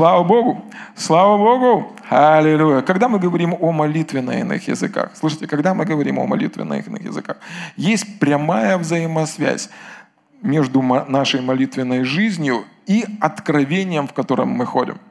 Слава Богу! Слава Богу! Аллилуйя! Когда мы говорим о молитве на иных языках, слушайте, когда мы говорим о молитве на иных языках, есть прямая взаимосвязь между нашей молитвенной жизнью и откровением, в котором мы ходим –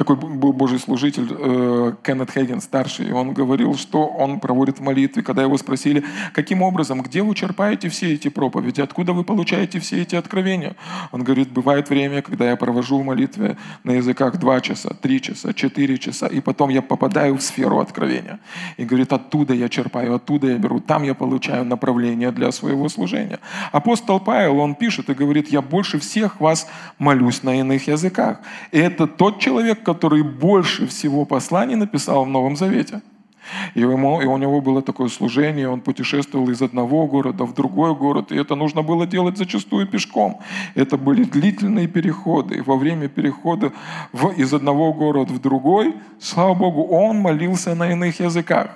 такой был Божий служитель э, Кеннет Хейген, старший, и он говорил, что он проводит в молитве, когда его спросили, каким образом, где вы черпаете все эти проповеди, откуда вы получаете все эти откровения? Он говорит, бывает время, когда я провожу в молитве на языках два часа, три часа, четыре часа, и потом я попадаю в сферу откровения. И говорит, оттуда я черпаю, оттуда я беру, там я получаю направление для своего служения. Апостол Павел, он пишет и говорит, я больше всех вас молюсь на иных языках. И это тот человек, который больше всего посланий написал в Новом Завете. И, ему, и у него было такое служение, он путешествовал из одного города в другой город, и это нужно было делать зачастую пешком. Это были длительные переходы. И во время перехода в, из одного города в другой, слава Богу, он молился на иных языках.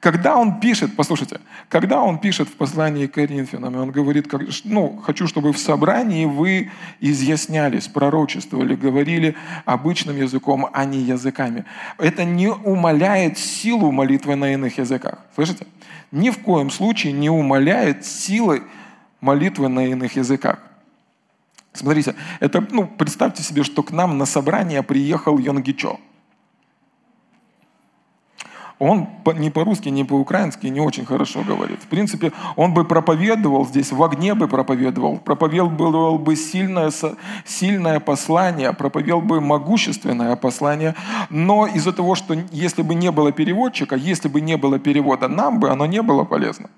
Когда он пишет, послушайте, когда он пишет в послании к Коринфянам, он говорит, ну, хочу, чтобы в собрании вы изъяснялись, пророчествовали, говорили обычным языком, а не языками. Это не умаляет силу молитвы на иных языках. Слышите? Ни в коем случае не умаляет силы молитвы на иных языках. Смотрите, это, ну, представьте себе, что к нам на собрание приехал Йонгичо он ни по-русски, ни по-украински не очень хорошо говорит. В принципе, он бы проповедовал здесь, в огне бы проповедовал, проповедовал бы сильное, сильное послание, проповедовал бы могущественное послание, но из-за того, что если бы не было переводчика, если бы не было перевода, нам бы оно не было полезно.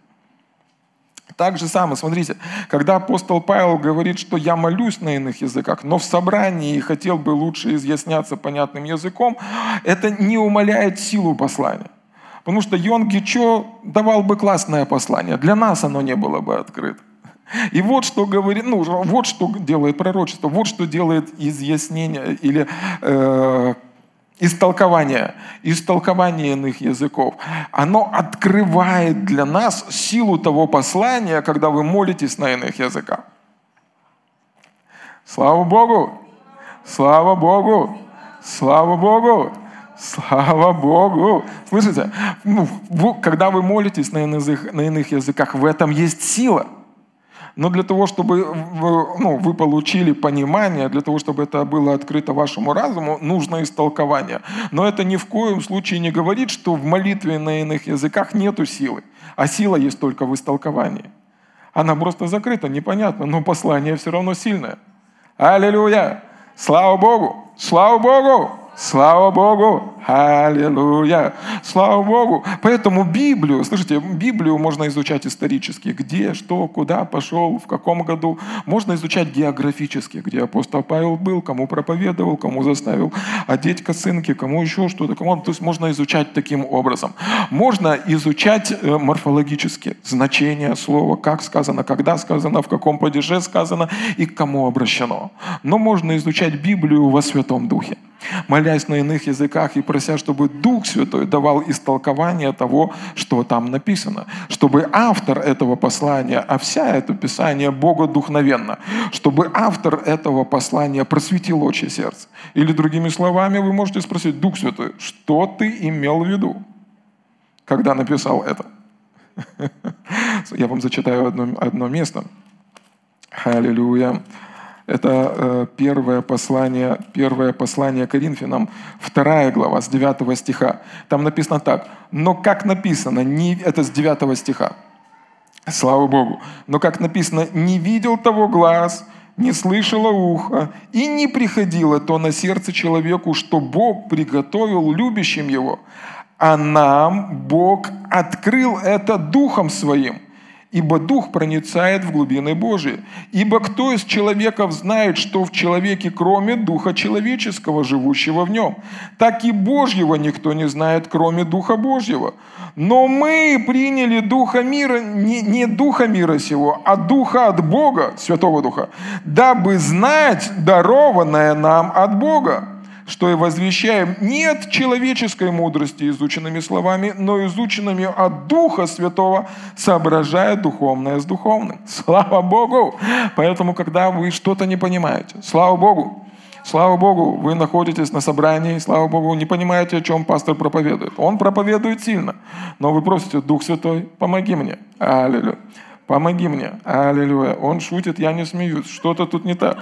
Так же самое, смотрите, когда апостол Павел говорит, что я молюсь на иных языках, но в собрании хотел бы лучше изъясняться понятным языком, это не умаляет силу послания. Потому что Йон Гичо давал бы классное послание, для нас оно не было бы открыто. И вот что говорит, ну, вот что делает пророчество, вот что делает изъяснение или э, истолкование, истолкование иных языков, оно открывает для нас силу того послания, когда вы молитесь на иных языках. Слава Богу! Слава Богу! Слава Богу! Слава Богу! Слышите? Ну, когда вы молитесь на иных, на иных языках, в этом есть сила – но для того, чтобы вы, ну, вы получили понимание, для того, чтобы это было открыто вашему разуму, нужно истолкование. Но это ни в коем случае не говорит, что в молитве на иных языках нету силы, а сила есть только в истолковании. Она просто закрыта, непонятно, но послание все равно сильное. Аллилуйя! Слава Богу! Слава Богу! Слава Богу! Аллилуйя! Слава Богу! Поэтому Библию, слышите, Библию можно изучать исторически. Где, что, куда пошел, в каком году. Можно изучать географически, где апостол Павел был, кому проповедовал, кому заставил одеть косынки, кому еще что-то. Кому... То есть можно изучать таким образом. Можно изучать э, морфологически значение слова, как сказано, когда сказано, в каком падеже сказано и к кому обращено. Но можно изучать Библию во Святом Духе молясь на иных языках и прося, чтобы Дух Святой давал истолкование того, что там написано, чтобы автор этого послания, а вся это Писание Богодухновенно, чтобы автор этого послания просветил очи сердца. Или другими словами, вы можете спросить, Дух Святой, что ты имел в виду, когда написал это? Я вам зачитаю одно, одно место. Аллилуйя. Это э, первое послание, первое послание Коринфянам, вторая глава, с 9 стиха. Там написано так. Но как написано, не, это с 9 стиха. Слава Богу. Но как написано, не видел того глаз, не слышало ухо, и не приходило то на сердце человеку, что Бог приготовил любящим его. А нам Бог открыл это Духом Своим – ибо Дух проницает в глубины Божии. Ибо кто из человеков знает, что в человеке, кроме Духа человеческого, живущего в нем? Так и Божьего никто не знает, кроме Духа Божьего. Но мы приняли Духа мира, не, не Духа мира сего, а Духа от Бога, Святого Духа, дабы знать дарованное нам от Бога что и возвещаем не от человеческой мудрости изученными словами, но изученными от Духа Святого, соображая духовное с духовным. Слава Богу! Поэтому, когда вы что-то не понимаете, слава Богу, Слава Богу, вы находитесь на собрании, слава Богу, не понимаете, о чем пастор проповедует. Он проповедует сильно, но вы просите, Дух Святой, помоги мне. Аллилуйя. Помоги мне. Аллилуйя. Он шутит, я не смеюсь. Что-то тут не так.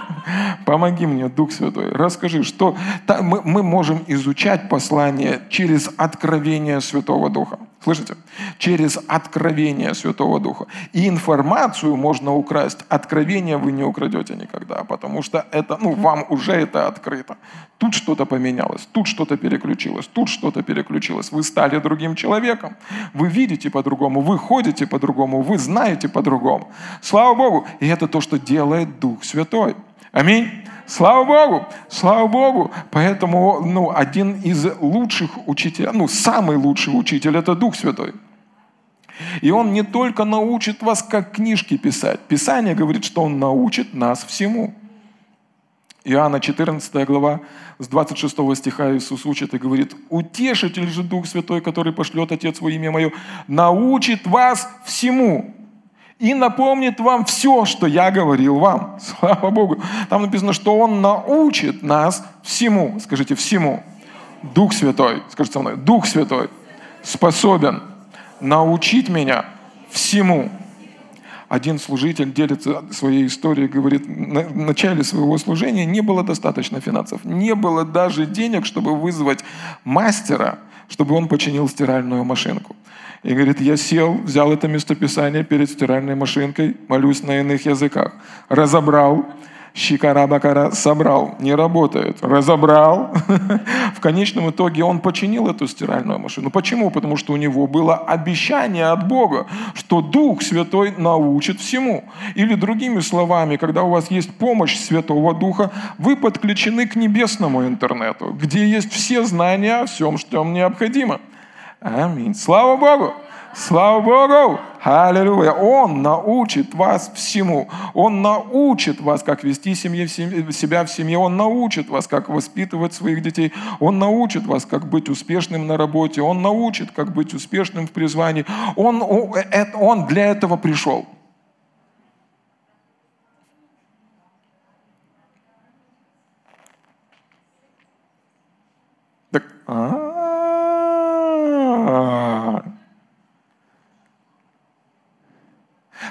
Помоги мне, Дух Святой. Расскажи, что мы, мы можем изучать послание через откровение Святого Духа. Слышите? Через откровение Святого Духа. И информацию можно украсть. Откровение вы не украдете никогда, потому что это, ну, вам уже это открыто. Тут что-то поменялось, тут что-то переключилось, тут что-то переключилось. Вы стали другим человеком. Вы видите по-другому, вы ходите по-другому, вы знаете по-другому. Слава Богу! И это то, что делает Дух Святой. Аминь. Слава Богу, слава Богу. Поэтому ну, один из лучших учителей, ну, самый лучший учитель – это Дух Святой. И Он не только научит вас, как книжки писать. Писание говорит, что Он научит нас всему. Иоанна 14 глава, с 26 стиха Иисус учит и говорит, «Утешитель же Дух Святой, который пошлет Отец во имя Мое, научит вас всему, и напомнит вам все, что я говорил вам. Слава Богу. Там написано, что Он научит нас всему. Скажите, всему. Дух Святой, скажите со мной, Дух Святой способен научить меня всему. Один служитель делится своей историей, говорит, на начале своего служения не было достаточно финансов, не было даже денег, чтобы вызвать мастера, чтобы он починил стиральную машинку. И говорит, я сел, взял это местописание перед стиральной машинкой, молюсь на иных языках. Разобрал, щикара-бакара собрал, не работает. Разобрал. В конечном итоге он починил эту стиральную машину. Почему? Потому что у него было обещание от Бога, что Дух Святой научит всему. Или другими словами, когда у вас есть помощь Святого Духа, вы подключены к небесному интернету, где есть все знания о всем, что вам необходимо. Аминь. Слава Богу! Слава Богу! Аллилуйя! Он научит вас всему. Он научит вас, как вести семье, себя в семье. Он научит вас, как воспитывать своих детей. Он научит вас, как быть успешным на работе. Он научит, как быть успешным в призвании. Он, он для этого пришел. Так, а,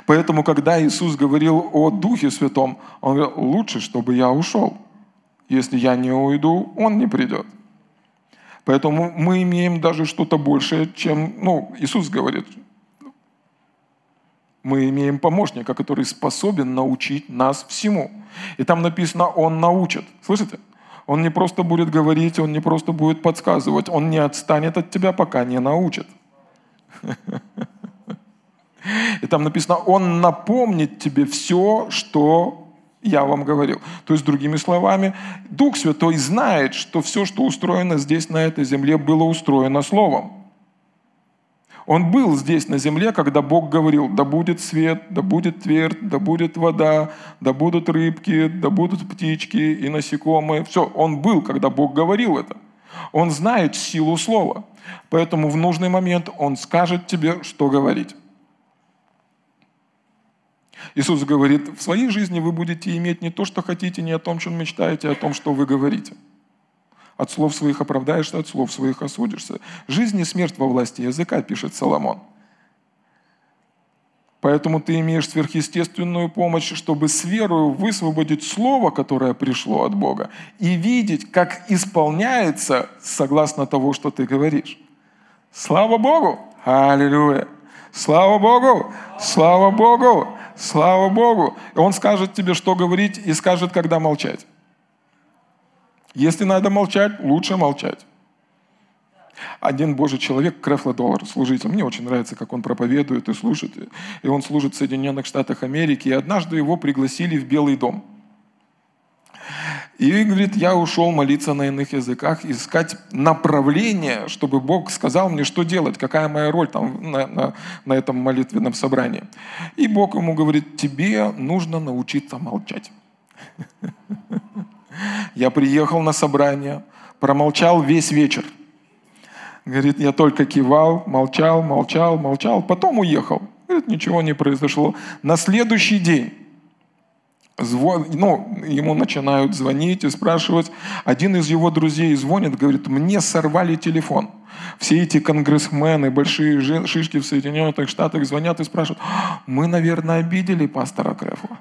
Поэтому, когда Иисус говорил о Духе Святом, Он говорил, лучше, чтобы я ушел. Если я не уйду, Он не придет. Поэтому мы имеем даже что-то большее, чем, ну, Иисус говорит, мы имеем помощника, который способен научить нас всему. И там написано, Он научит. Слышите? Он не просто будет говорить, Он не просто будет подсказывать, Он не отстанет от тебя, пока не научит. И там написано, Он напомнит тебе все, что я вам говорил. То есть, другими словами, Дух Святой знает, что все, что устроено здесь, на этой земле, было устроено Словом. Он был здесь на земле, когда Бог говорил, да будет свет, да будет твердь, да будет вода, да будут рыбки, да будут птички и насекомые. Все, он был, когда Бог говорил это. Он знает силу слова. Поэтому в нужный момент он скажет тебе, что говорить. Иисус говорит, в своей жизни вы будете иметь не то, что хотите, не о том, чем мечтаете, а о том, что вы говорите. От слов своих оправдаешься, от слов своих осудишься. Жизнь и смерть во власти языка, пишет Соломон. Поэтому ты имеешь сверхъестественную помощь, чтобы с верою высвободить слово, которое пришло от Бога, и видеть, как исполняется согласно того, что ты говоришь. Слава Богу! Аллилуйя! Слава Богу! Слава Богу! Слава Богу! Он скажет тебе, что говорить, и скажет, когда молчать. Если надо молчать, лучше молчать. Один Божий человек, Крефла Доллар, служитель, мне очень нравится, как он проповедует и служит. И он служит в Соединенных Штатах Америки. И однажды его пригласили в Белый дом – и говорит, я ушел молиться на иных языках, искать направление, чтобы Бог сказал мне, что делать, какая моя роль там на, на, на этом молитвенном собрании. И Бог ему говорит, тебе нужно научиться молчать. Я приехал на собрание, промолчал весь вечер. Говорит, я только кивал, молчал, молчал, молчал, потом уехал. Говорит, ничего не произошло. На следующий день ну, ему начинают звонить и спрашивать. Один из его друзей звонит, говорит, мне сорвали телефон. Все эти конгрессмены, большие шишки в Соединенных Штатах звонят и спрашивают, мы, наверное, обидели пастора Крефла.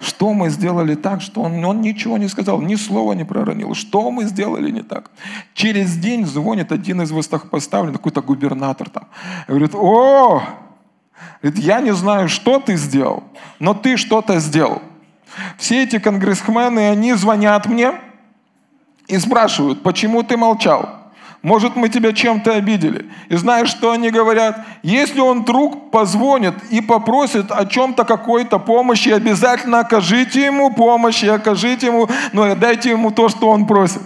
Что мы сделали так, что он, он ничего не сказал, ни слова не проронил. Что мы сделали не так? Через день звонит один из высокопоставленных, какой-то губернатор там. Говорит, о, я не знаю, что ты сделал, но ты что-то сделал. Все эти конгрессмены, они звонят мне и спрашивают, почему ты молчал? Может, мы тебя чем-то обидели. И знаешь, что они говорят? Если он вдруг позвонит и попросит о чем-то какой-то помощи, обязательно окажите ему помощь и окажите ему, ну и дайте ему то, что он просит.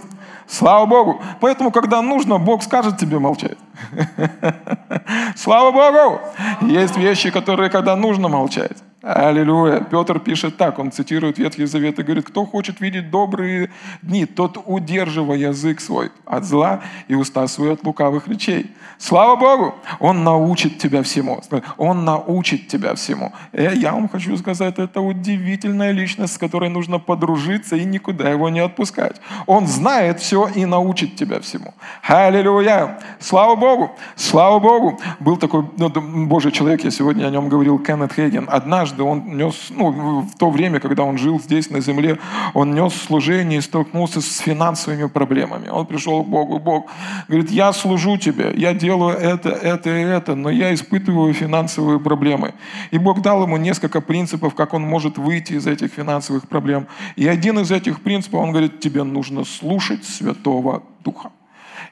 Слава Богу. Поэтому, когда нужно, Бог скажет тебе молчать. Слава Богу. Есть вещи, которые, когда нужно молчать. Аллилуйя. Петр пишет так, он цитирует Ветхий Завет и говорит, кто хочет видеть добрые дни, тот удерживая язык свой от зла и уста свои от лукавых речей. Слава Богу! Он научит тебя всему. Он научит тебя всему. Э, я вам хочу сказать, это удивительная личность, с которой нужно подружиться и никуда его не отпускать. Он знает все и научит тебя всему. Аллилуйя! Слава Богу! Слава Богу! Был такой ну, Божий человек, я сегодня о нем говорил, Кеннет Хейген. Однажды он нес, ну, в то время, когда он жил здесь на земле, он нес служение и столкнулся с финансовыми проблемами. Он пришел к Богу, Бог говорит, я служу тебе, я делаю это, это и это, но я испытываю финансовые проблемы. И Бог дал ему несколько принципов, как он может выйти из этих финансовых проблем. И один из этих принципов, он говорит, тебе нужно слушать Святого Духа.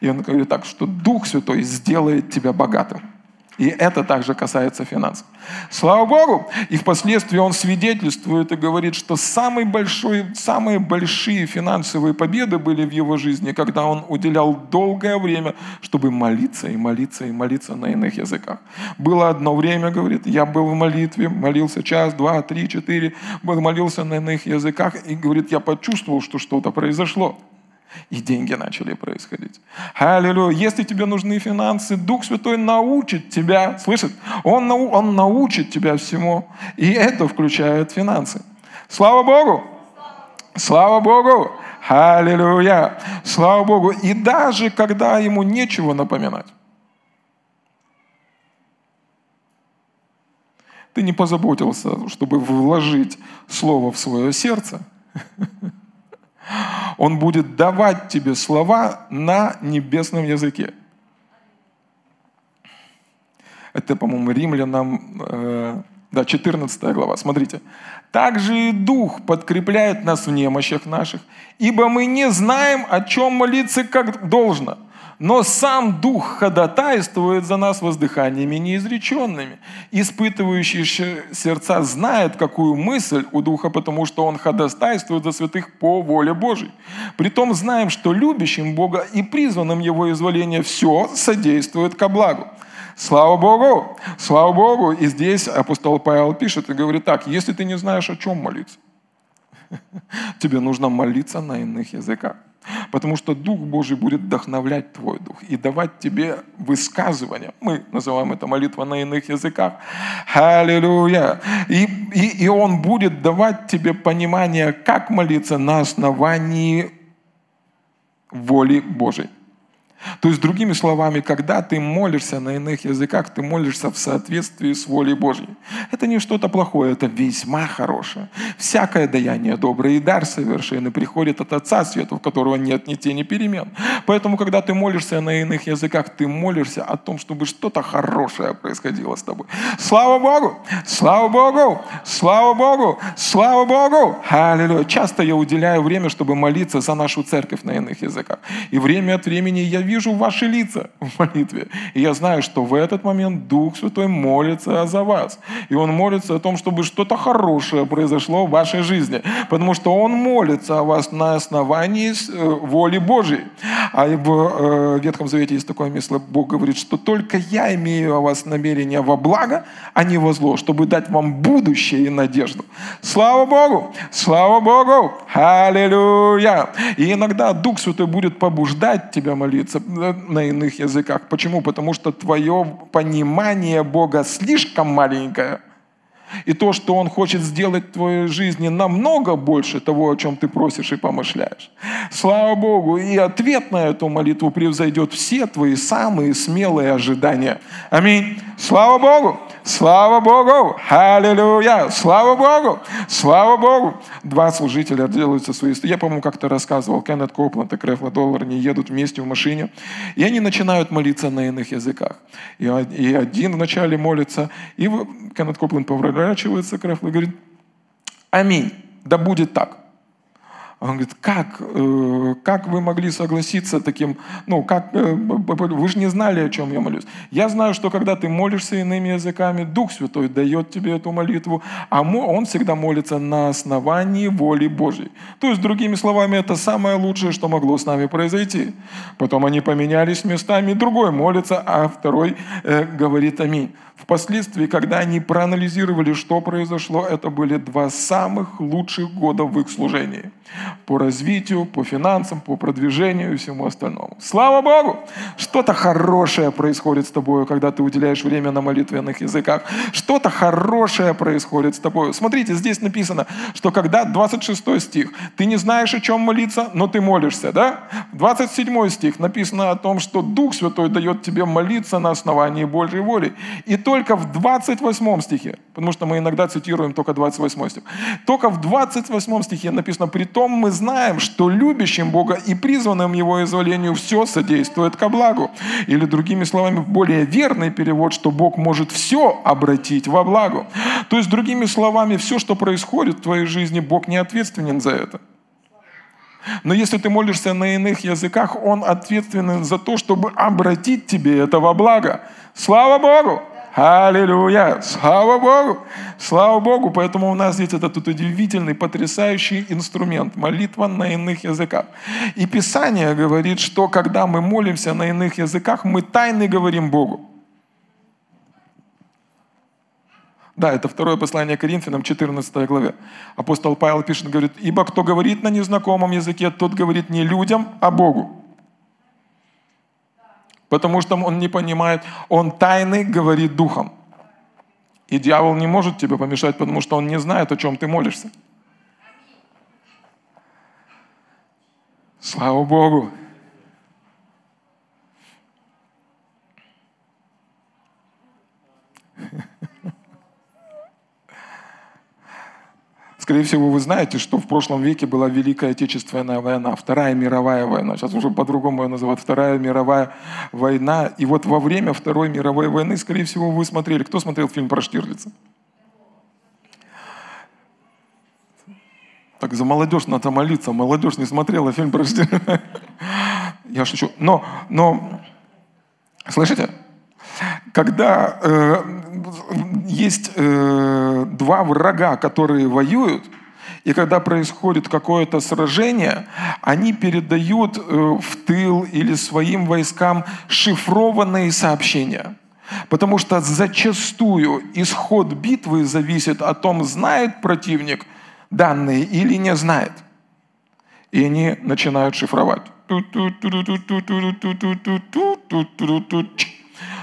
И он говорит так, что Дух Святой сделает тебя богатым. И это также касается финансов. Слава Богу! И впоследствии он свидетельствует и говорит, что самый большой, самые большие финансовые победы были в его жизни, когда он уделял долгое время, чтобы молиться и молиться и молиться на иных языках. Было одно время, говорит, я был в молитве, молился час, два, три, четыре, молился на иных языках, и говорит, я почувствовал, что что-то произошло и деньги начали происходить. Аллилуйя. Если тебе нужны финансы, Дух Святой научит тебя, слышит? Он, нау, он научит тебя всему, и это включает финансы. Слава Богу! Слава Богу! Аллилуйя! Слава Богу! И даже когда ему нечего напоминать, ты не позаботился, чтобы вложить слово в свое сердце, Он будет давать тебе слова на небесном языке. Это, по-моему, римлянам, э, да, 14 глава. Смотрите. «Также и Дух подкрепляет нас в немощах наших, ибо мы не знаем, о чем молиться как должно» но сам Дух ходатайствует за нас воздыханиями неизреченными. Испытывающий сердца знает, какую мысль у Духа, потому что Он ходатайствует за святых по воле Божьей. Притом знаем, что любящим Бога и призванным Его изволения все содействует ко благу. Слава Богу! Слава Богу! И здесь апостол Павел пишет и говорит так, если ты не знаешь, о чем молиться, тебе нужно молиться на иных языках. Потому что Дух Божий будет вдохновлять твой дух и давать тебе высказывания. Мы называем это молитва на иных языках. Аллилуйя. И, и, и Он будет давать тебе понимание, как молиться на основании воли Божьей. То есть, другими словами, когда ты молишься на иных языках, ты молишься в соответствии с волей Божьей. Это не что-то плохое, это весьма хорошее. Всякое даяние доброе и дар совершенный приходит от Отца Света, в которого нет ни тени перемен. Поэтому, когда ты молишься на иных языках, ты молишься о том, чтобы что-то хорошее происходило с тобой. Слава Богу! Слава Богу! Слава Богу! Слава Богу! Аллилуйя! Часто я уделяю время, чтобы молиться за нашу церковь на иных языках. И время от времени я вижу ваши лица в молитве. И я знаю, что в этот момент Дух Святой молится за вас. И Он молится о том, чтобы что-то хорошее произошло в вашей жизни. Потому что Он молится о вас на основании э, воли Божьей. А в э, Ветхом Завете есть такое место, Бог говорит, что только я имею о вас намерение во благо, а не во зло, чтобы дать вам будущее и надежду. Слава Богу! Слава Богу! Аллилуйя! И иногда Дух Святой будет побуждать тебя молиться, на иных языках. Почему? Потому что твое понимание Бога слишком маленькое, И то, что Он хочет сделать в твоей жизни намного больше того, о чем ты просишь и помышляешь. Слава Богу! И ответ на эту молитву превзойдет все твои самые смелые ожидания. Аминь. Слава Богу! Слава Богу! Аллилуйя! Слава Богу! Слава Богу! Два служителя делаются свои... Я, по-моему, как-то рассказывал, Кеннет Копланд и Крефла Доллар, они едут вместе в машине, и они начинают молиться на иных языках. И, один вначале молится, и Кеннет Копланд поворачивается к Крефлу и говорит, аминь, да будет так. Он говорит, как, э, как вы могли согласиться таким, ну, как, э, вы же не знали, о чем я молюсь. Я знаю, что когда ты молишься иными языками, Дух Святой дает тебе эту молитву, а он всегда молится на основании воли Божьей. То есть, другими словами, это самое лучшее, что могло с нами произойти. Потом они поменялись местами, другой молится, а второй э, говорит аминь. Впоследствии, когда они проанализировали, что произошло, это были два самых лучших года в их служении. По развитию, по финансам, по продвижению и всему остальному. Слава Богу! Что-то хорошее происходит с тобой, когда ты уделяешь время на молитвенных языках. Что-то хорошее происходит с тобой. Смотрите, здесь написано, что когда 26 стих, ты не знаешь, о чем молиться, но ты молишься, да? 27 стих написано о том, что Дух Святой дает тебе молиться на основании Божьей воли. И только в 28 стихе, потому что мы иногда цитируем только 28 стих, только в 28 стихе написано, при том мы знаем, что любящим Бога и призванным Его изволению все содействует ко благу. Или другими словами, более верный перевод, что Бог может все обратить во благо. То есть, другими словами, все, что происходит в твоей жизни, Бог не ответственен за это. Но если ты молишься на иных языках, Он ответственен за то, чтобы обратить тебе это во благо. Слава Богу! Аллилуйя! Слава Богу! Слава Богу! Поэтому у нас есть этот удивительный, потрясающий инструмент – молитва на иных языках. И Писание говорит, что когда мы молимся на иных языках, мы тайны говорим Богу. Да, это второе послание Коринфянам, 14 главе. Апостол Павел пишет, говорит, «Ибо кто говорит на незнакомом языке, тот говорит не людям, а Богу». Потому что он не понимает, он тайный говорит духом. И дьявол не может тебе помешать, потому что он не знает, о чем ты молишься. Слава Богу! Скорее всего, вы знаете, что в прошлом веке была Великая Отечественная война, Вторая мировая война. Сейчас уже по-другому ее называют. Вторая мировая война. И вот во время Второй мировой войны, скорее всего, вы смотрели. Кто смотрел фильм про Штирлица? Так за молодежь надо молиться. Молодежь не смотрела фильм про Штирлица. Я шучу. Но, но, слышите? Когда э, есть э, два врага, которые воюют, и когда происходит какое-то сражение, они передают э, в тыл или своим войскам шифрованные сообщения. Потому что зачастую исход битвы зависит о том, знает противник данные или не знает. И они начинают шифровать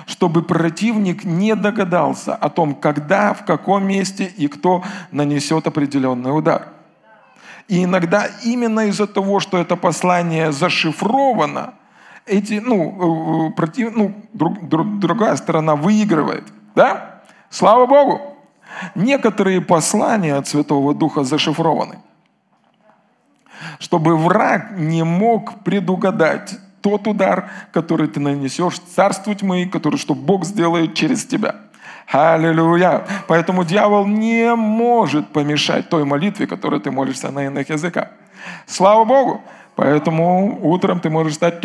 чтобы противник не догадался о том, когда, в каком месте и кто нанесет определенный удар. И иногда именно из-за того, что это послание зашифровано, эти, ну, э, против, ну, друг, друг, другая сторона выигрывает. Да? Слава Богу! Некоторые послания от Святого Духа зашифрованы, чтобы враг не мог предугадать тот удар, который ты нанесешь царству тьмы, который что Бог сделает через тебя. Аллилуйя. Поэтому дьявол не может помешать той молитве, которой ты молишься на иных языках. Слава Богу. Поэтому утром ты можешь стать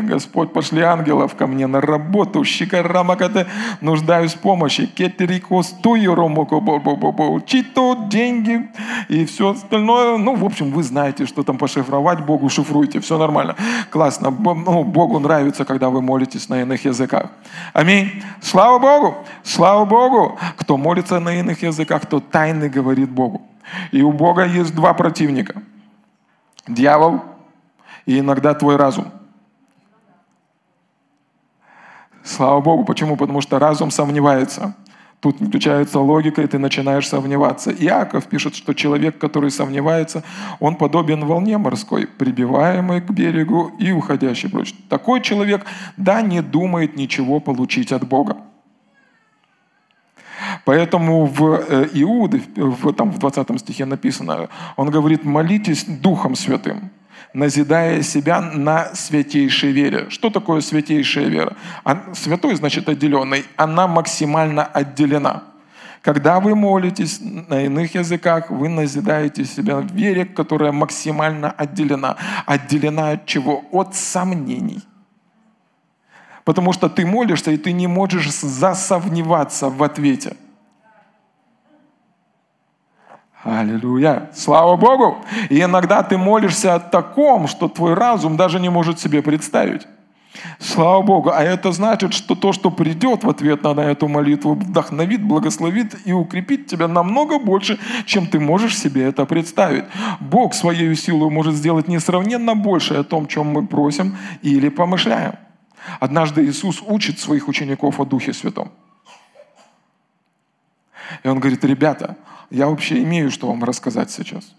Господь, пошли ангелов ко мне на работу. Шикарамакаде, нуждаюсь в помощи. Кетерикостую ромоко Чито, деньги и все остальное. Ну, в общем, вы знаете, что там пошифровать. Богу шифруйте, все нормально. Классно. Ну, Богу нравится, когда вы молитесь на иных языках. Аминь. Слава Богу. Слава Богу. Кто молится на иных языках, тот тайны говорит Богу. И у Бога есть два противника. Дьявол и иногда твой разум. Слава Богу. Почему? Потому что разум сомневается. Тут включается логика, и ты начинаешь сомневаться. Иаков пишет, что человек, который сомневается, он подобен волне морской, прибиваемой к берегу и уходящей прочь. Такой человек, да, не думает ничего получить от Бога. Поэтому в э, Иуды, в, там в 20 стихе написано, он говорит, молитесь Духом Святым назидая себя на святейшей вере. Что такое святейшая вера? Святой значит отделенный. Она максимально отделена. Когда вы молитесь на иных языках, вы назидаете себя в вере, которая максимально отделена. Отделена от чего? От сомнений. Потому что ты молишься, и ты не можешь засомневаться в ответе – Аллилуйя! Слава Богу! И иногда ты молишься о таком, что твой разум даже не может себе представить. Слава Богу! А это значит, что то, что придет в ответ на эту молитву, вдохновит, благословит и укрепит тебя намного больше, чем ты можешь себе это представить. Бог своей силой может сделать несравненно больше о том, чем мы просим или помышляем. Однажды Иисус учит своих учеников о Духе Святом. И он говорит, ребята, я вообще имею, что вам рассказать сейчас.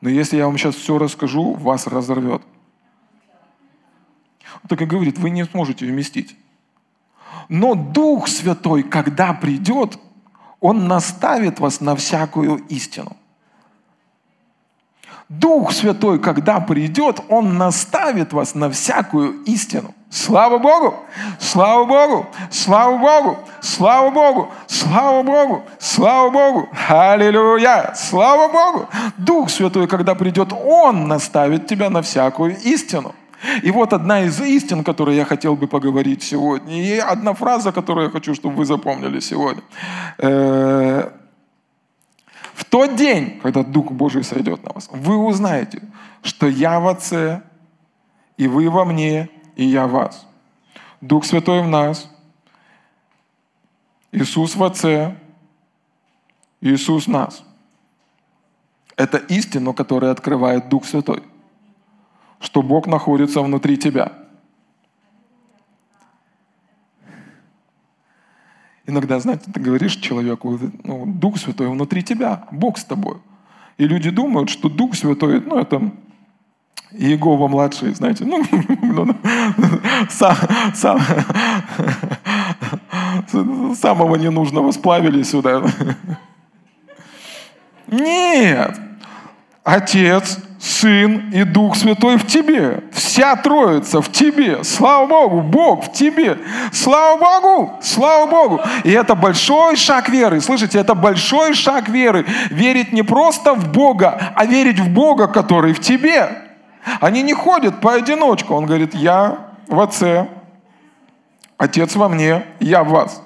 Но если я вам сейчас все расскажу, вас разорвет. Так и говорит, вы не сможете вместить. Но Дух Святой, когда придет, Он наставит вас на всякую истину. Дух Святой, когда придет, Он наставит вас на всякую истину. Слава Богу! Слава Богу! Слава Богу! Слава Богу! Слава Богу! Слава Богу! Аллилуйя! Слава Богу! Дух Святой, когда придет, Он наставит тебя на всякую истину. И вот одна из истин, которой я хотел бы поговорить сегодня, и одна фраза, которую я хочу, чтобы вы запомнили сегодня. Тот день, когда Дух Божий сойдет на вас, вы узнаете, что я в Отце, и вы во мне, и я в вас. Дух Святой в нас, Иисус в Отце, Иисус в нас. Это истину, которая открывает Дух Святой, что Бог находится внутри тебя. Иногда, знаете, ты говоришь человеку, ну, Дух Святой внутри тебя, Бог с тобой. И люди думают, что Дух Святой, ну, это Иегова младший, знаете, ну, ну, сам, сам, самого ненужного сплавили сюда. Нет! Отец, Сын и Дух Святой в тебе. Вся Троица в тебе. Слава Богу, Бог в тебе. Слава Богу, слава Богу. И это большой шаг веры. Слышите, это большой шаг веры. Верить не просто в Бога, а верить в Бога, который в тебе. Они не ходят поодиночку. Он говорит, я в Отце, Отец во мне, я в вас.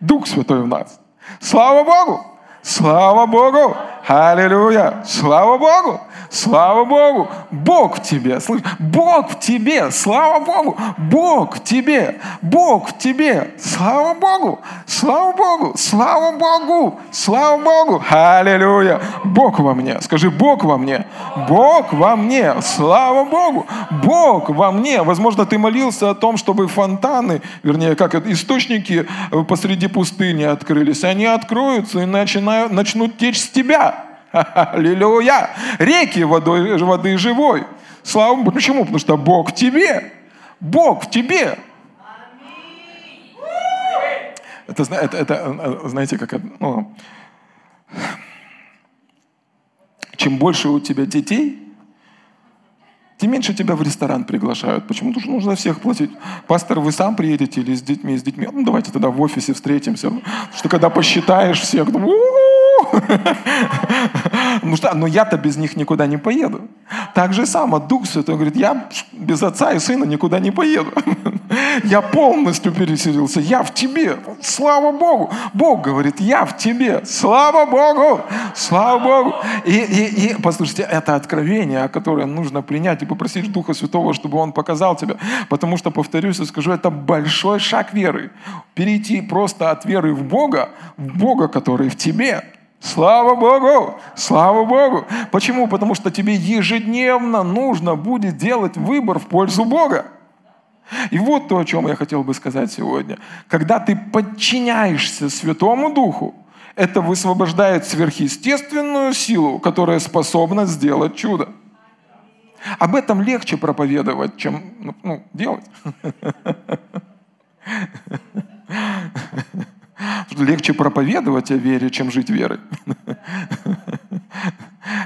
Дух Святой в нас. Слава Богу! Слава Богу! Аллилуйя! Слава Богу! Слава Богу! Бог в тебе! Слышь, Бог в тебе! Слава Богу! Бог в тебе! Бог в тебе! Слава Богу! Слава Богу! Слава Богу! Слава Богу! Аллилуйя! Бог во мне! Скажи, Бог во мне! Бог во мне! Слава Богу! Бог во мне! Возможно, ты молился о том, чтобы фонтаны, вернее, как источники посреди пустыни открылись. Они откроются и начинают, начнут течь с тебя. Аллилуйя! Реки водой, воды живой. Слава Богу. Почему? Потому что Бог в тебе. Бог в тебе. Это, это, это знаете, как ну, чем больше у тебя детей, тем меньше тебя в ресторан приглашают. Почему? Потому что нужно всех платить. Пастор, вы сам приедете или с детьми, с детьми? Ну, давайте тогда в офисе встретимся. Потому что когда посчитаешь всех, ну что, но я-то без них никуда не поеду. Так же само Дух Святой говорит, я без отца и сына никуда не поеду. Я полностью переселился. Я в тебе. Слава Богу. Бог говорит, я в тебе. Слава Богу. Слава Богу. И, и, и послушайте, это откровение, которое нужно принять и попросить Духа Святого, чтобы Он показал тебе. Потому что, повторюсь и скажу, это большой шаг веры. Перейти просто от веры в Бога, в Бога, который в тебе, Слава Богу! Слава Богу! Почему? Потому что тебе ежедневно нужно будет делать выбор в пользу Бога. И вот то, о чем я хотел бы сказать сегодня. Когда ты подчиняешься Святому Духу, это высвобождает сверхъестественную силу, которая способна сделать чудо. Об этом легче проповедовать, чем ну, ну, делать. Легче проповедовать о вере, чем жить верой.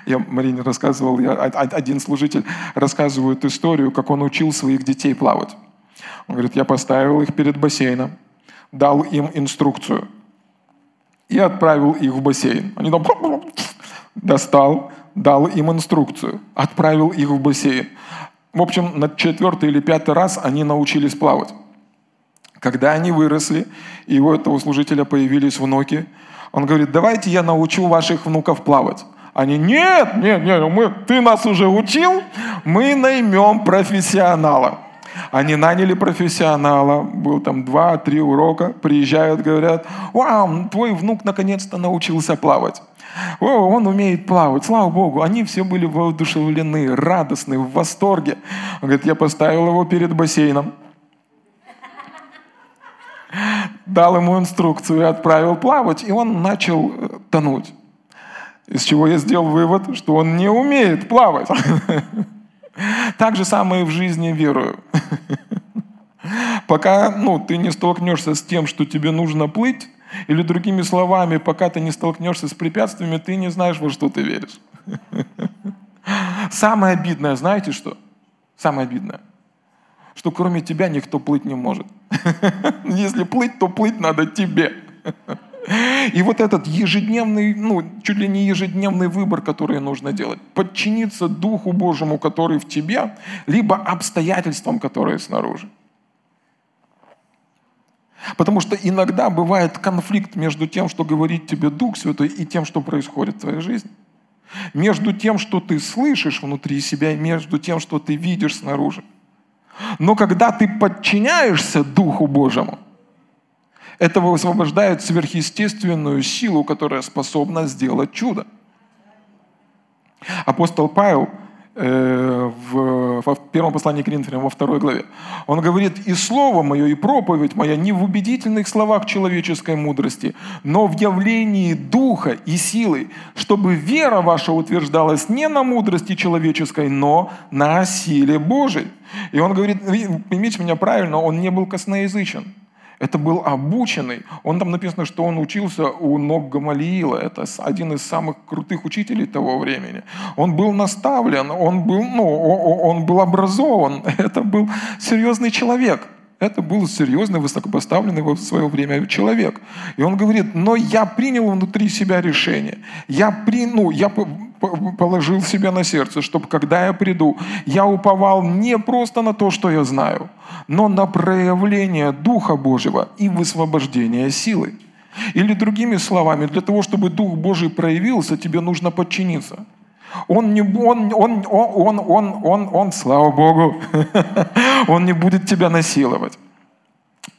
Я Марине рассказывал, я, один служитель рассказывает историю, как он учил своих детей плавать. Он говорит, я поставил их перед бассейном, дал им инструкцию и отправил их в бассейн. Они там достал, дал им инструкцию, отправил их в бассейн. В общем, на четвертый или пятый раз они научились плавать. Когда они выросли, и у этого служителя появились внуки, он говорит, давайте я научу ваших внуков плавать. Они, нет, нет, нет, мы, ты нас уже учил, мы наймем профессионала. Они наняли профессионала, был там два-три урока, приезжают, говорят, вау, твой внук наконец-то научился плавать. О, он умеет плавать, слава Богу. Они все были воодушевлены, радостны, в восторге. Он говорит, я поставил его перед бассейном, дал ему инструкцию и отправил плавать, и он начал э, тонуть. Из чего я сделал вывод, что он не умеет плавать. Так же самое и в жизни верую. Пока ну, ты не столкнешься с тем, что тебе нужно плыть, или другими словами, пока ты не столкнешься с препятствиями, ты не знаешь, во что ты веришь. Самое обидное, знаете что? Самое обидное, что кроме тебя никто плыть не может. Если плыть, то плыть надо тебе. И вот этот ежедневный, ну, чуть ли не ежедневный выбор, который нужно делать, подчиниться Духу Божьему, который в тебе, либо обстоятельствам, которые снаружи. Потому что иногда бывает конфликт между тем, что говорит тебе Дух Святой, и тем, что происходит в твоей жизни. Между тем, что ты слышишь внутри себя, и между тем, что ты видишь снаружи. Но когда ты подчиняешься Духу Божьему, это высвобождает сверхъестественную силу, которая способна сделать чудо. Апостол Павел в, в первом послании к Коринфянам, во второй главе, он говорит, «И слово мое, и проповедь моя не в убедительных словах человеческой мудрости, но в явлении духа и силы, чтобы вера ваша утверждалась не на мудрости человеческой, но на силе Божией». И он говорит, поймите меня правильно, он не был косноязычен. Это был обученный. Он там написано, что он учился у ног Гамалиила. Это один из самых крутых учителей того времени. Он был наставлен, он был, ну, он был образован. Это был серьезный человек. Это был серьезный, высокопоставленный в свое время человек. И он говорит, но я принял внутри себя решение. Я, при, ну, я положил себе на сердце, чтобы когда я приду, я уповал не просто на то, что я знаю, но на проявление Духа Божьего и высвобождение силы. Или другими словами, для того, чтобы Дух Божий проявился, тебе нужно подчиниться. Он не, он, он, он, он, он, он, он, слава Богу, он не будет тебя насиловать.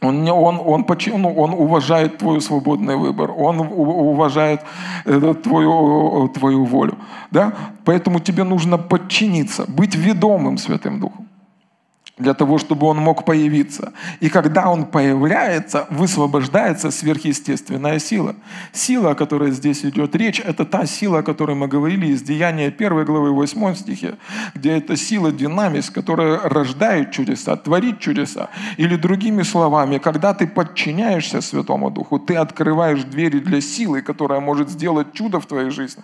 Он, он, он, ну, он уважает твой свободный выбор, он уважает э, твою, твою волю. Да? Поэтому тебе нужно подчиниться, быть ведомым Святым Духом для того, чтобы он мог появиться. И когда он появляется, высвобождается сверхъестественная сила. Сила, о которой здесь идет речь, это та сила, о которой мы говорили из Деяния 1 главы 8 стихе, где это сила динамис, которая рождает чудеса, творит чудеса. Или другими словами, когда ты подчиняешься Святому Духу, ты открываешь двери для силы, которая может сделать чудо в твоей жизни.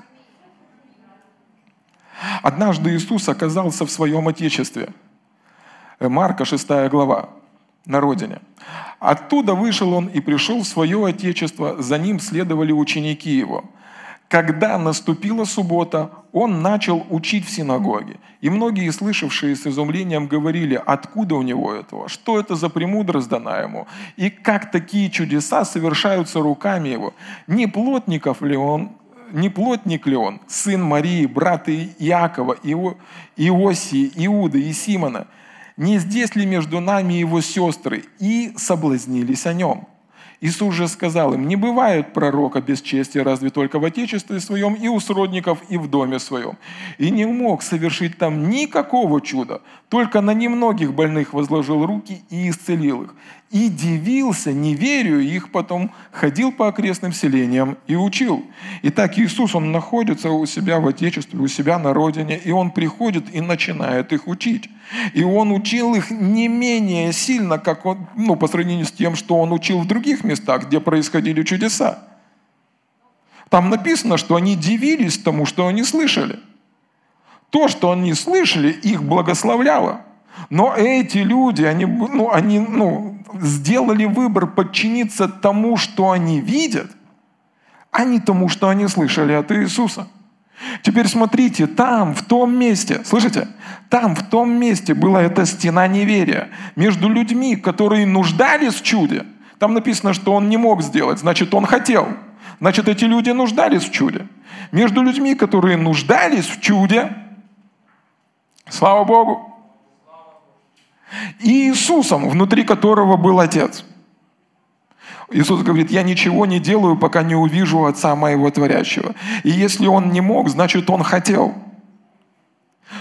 Однажды Иисус оказался в своем Отечестве – Марка 6 глава, на родине. Оттуда вышел он и пришел в свое отечество, за ним следовали ученики его. Когда наступила суббота, он начал учить в синагоге. И многие, слышавшие с изумлением, говорили, откуда у него этого, что это за премудрость дана ему, и как такие чудеса совершаются руками его. Не плотников ли он, не плотник ли он, сын Марии, брата Иакова, Ио, Иосии, Иуды и Симона – не здесь ли между нами его сестры? И соблазнились о нем. Иисус же сказал им, не бывает пророка без чести, разве только в отечестве своем и у сродников, и в доме своем. И не мог совершить там никакого чуда, только на немногих больных возложил руки и исцелил их. И дивился неверию их, потом ходил по окрестным селениям и учил. Итак, Иисус, Он находится у себя в Отечестве, у себя на родине, и Он приходит и начинает их учить. И Он учил их не менее сильно, как он, ну, по сравнению с тем, что Он учил в других местах, где происходили чудеса. Там написано, что они дивились тому, что они слышали. То, что они слышали, их благословляло. Но эти люди, они, ну, они ну, сделали выбор подчиниться тому, что они видят, а не тому, что они слышали от Иисуса. Теперь смотрите, там, в том месте, слышите, там, в том месте была эта стена неверия между людьми, которые нуждались в чуде. Там написано, что он не мог сделать, значит, он хотел. Значит, эти люди нуждались в чуде. Между людьми, которые нуждались в чуде, слава Богу, и Иисусом, внутри которого был Отец. Иисус говорит, я ничего не делаю, пока не увижу Отца моего творящего. И если Он не мог, значит, Он хотел.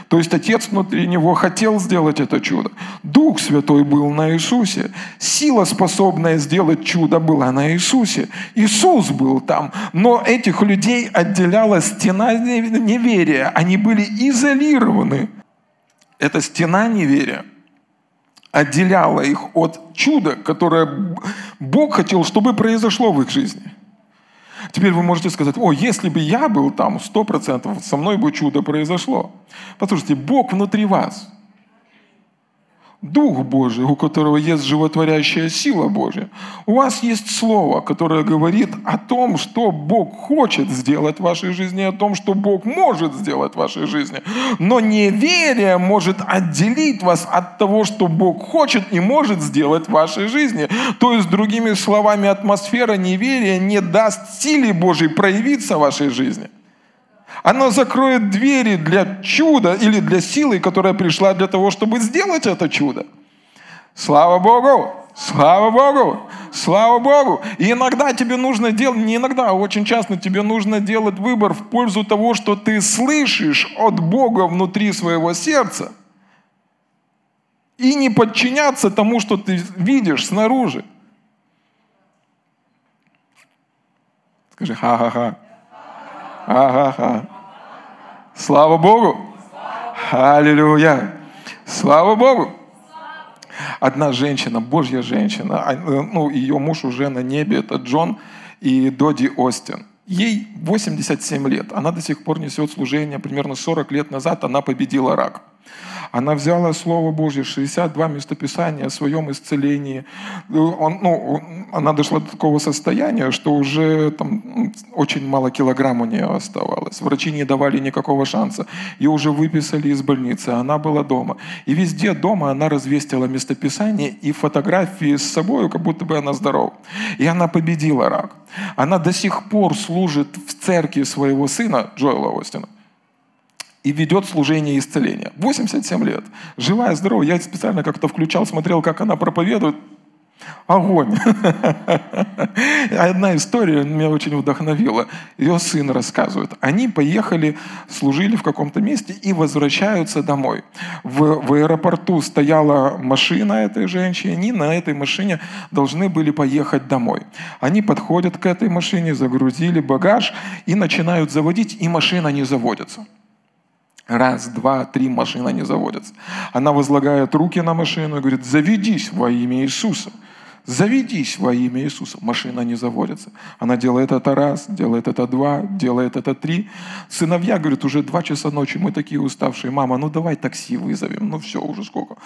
То есть Отец внутри него хотел сделать это чудо. Дух Святой был на Иисусе. Сила, способная сделать чудо, была на Иисусе. Иисус был там. Но этих людей отделяла стена неверия. Они были изолированы. Это стена неверия отделяла их от чуда, которое Бог хотел, чтобы произошло в их жизни. Теперь вы можете сказать, о, если бы я был там, сто процентов, со мной бы чудо произошло. Послушайте, Бог внутри вас – Дух Божий, у которого есть животворящая сила Божья. У вас есть Слово, которое говорит о том, что Бог хочет сделать в вашей жизни, о том, что Бог может сделать в вашей жизни. Но неверие может отделить вас от того, что Бог хочет и может сделать в вашей жизни. То есть, другими словами, атмосфера неверия не даст силе Божьей проявиться в вашей жизни – оно закроет двери для чуда или для силы, которая пришла для того, чтобы сделать это чудо. Слава Богу! Слава Богу! Слава Богу! И иногда тебе нужно делать, не иногда, а очень часто тебе нужно делать выбор в пользу того, что ты слышишь от Бога внутри своего сердца. И не подчиняться тому, что ты видишь снаружи. Скажи ха-ха-ха. Ага, Слава Богу! Аллилуйя! Слава Богу! Одна женщина, Божья женщина, а, э, ну, ее муж уже на небе, это Джон и Доди Остин. Ей 87 лет, она до сих пор несет служение, примерно 40 лет назад она победила рак. Она взяла Слово Божье, 62 местописания о своем исцелении. Он, ну, она дошла до такого состояния, что уже там, очень мало килограмм у нее оставалось. Врачи не давали никакого шанса. Ее уже выписали из больницы, она была дома. И везде дома она развестила местописание и фотографии с собой, как будто бы она здорова. И она победила рак. Она до сих пор служит в церкви своего сына Джоэла Остина и ведет служение исцеления. 87 лет. Живая, здоровая. Я специально как-то включал, смотрел, как она проповедует. Огонь. Одна история меня очень вдохновила. Ее сын рассказывает. Они поехали, служили в каком-то месте и возвращаются домой. В, в аэропорту стояла машина этой женщины. Они на этой машине должны были поехать домой. Они подходят к этой машине, загрузили багаж и начинают заводить, и машина не заводится. Раз, два, три машина не заводятся. Она возлагает руки на машину и говорит, заведись во имя Иисуса. Заведись во имя Иисуса. Машина не заводится. Она делает это раз, делает это два, делает это три. Сыновья говорят, уже два часа ночи, мы такие уставшие. Мама, ну давай такси вызовем. Ну все, уже сколько.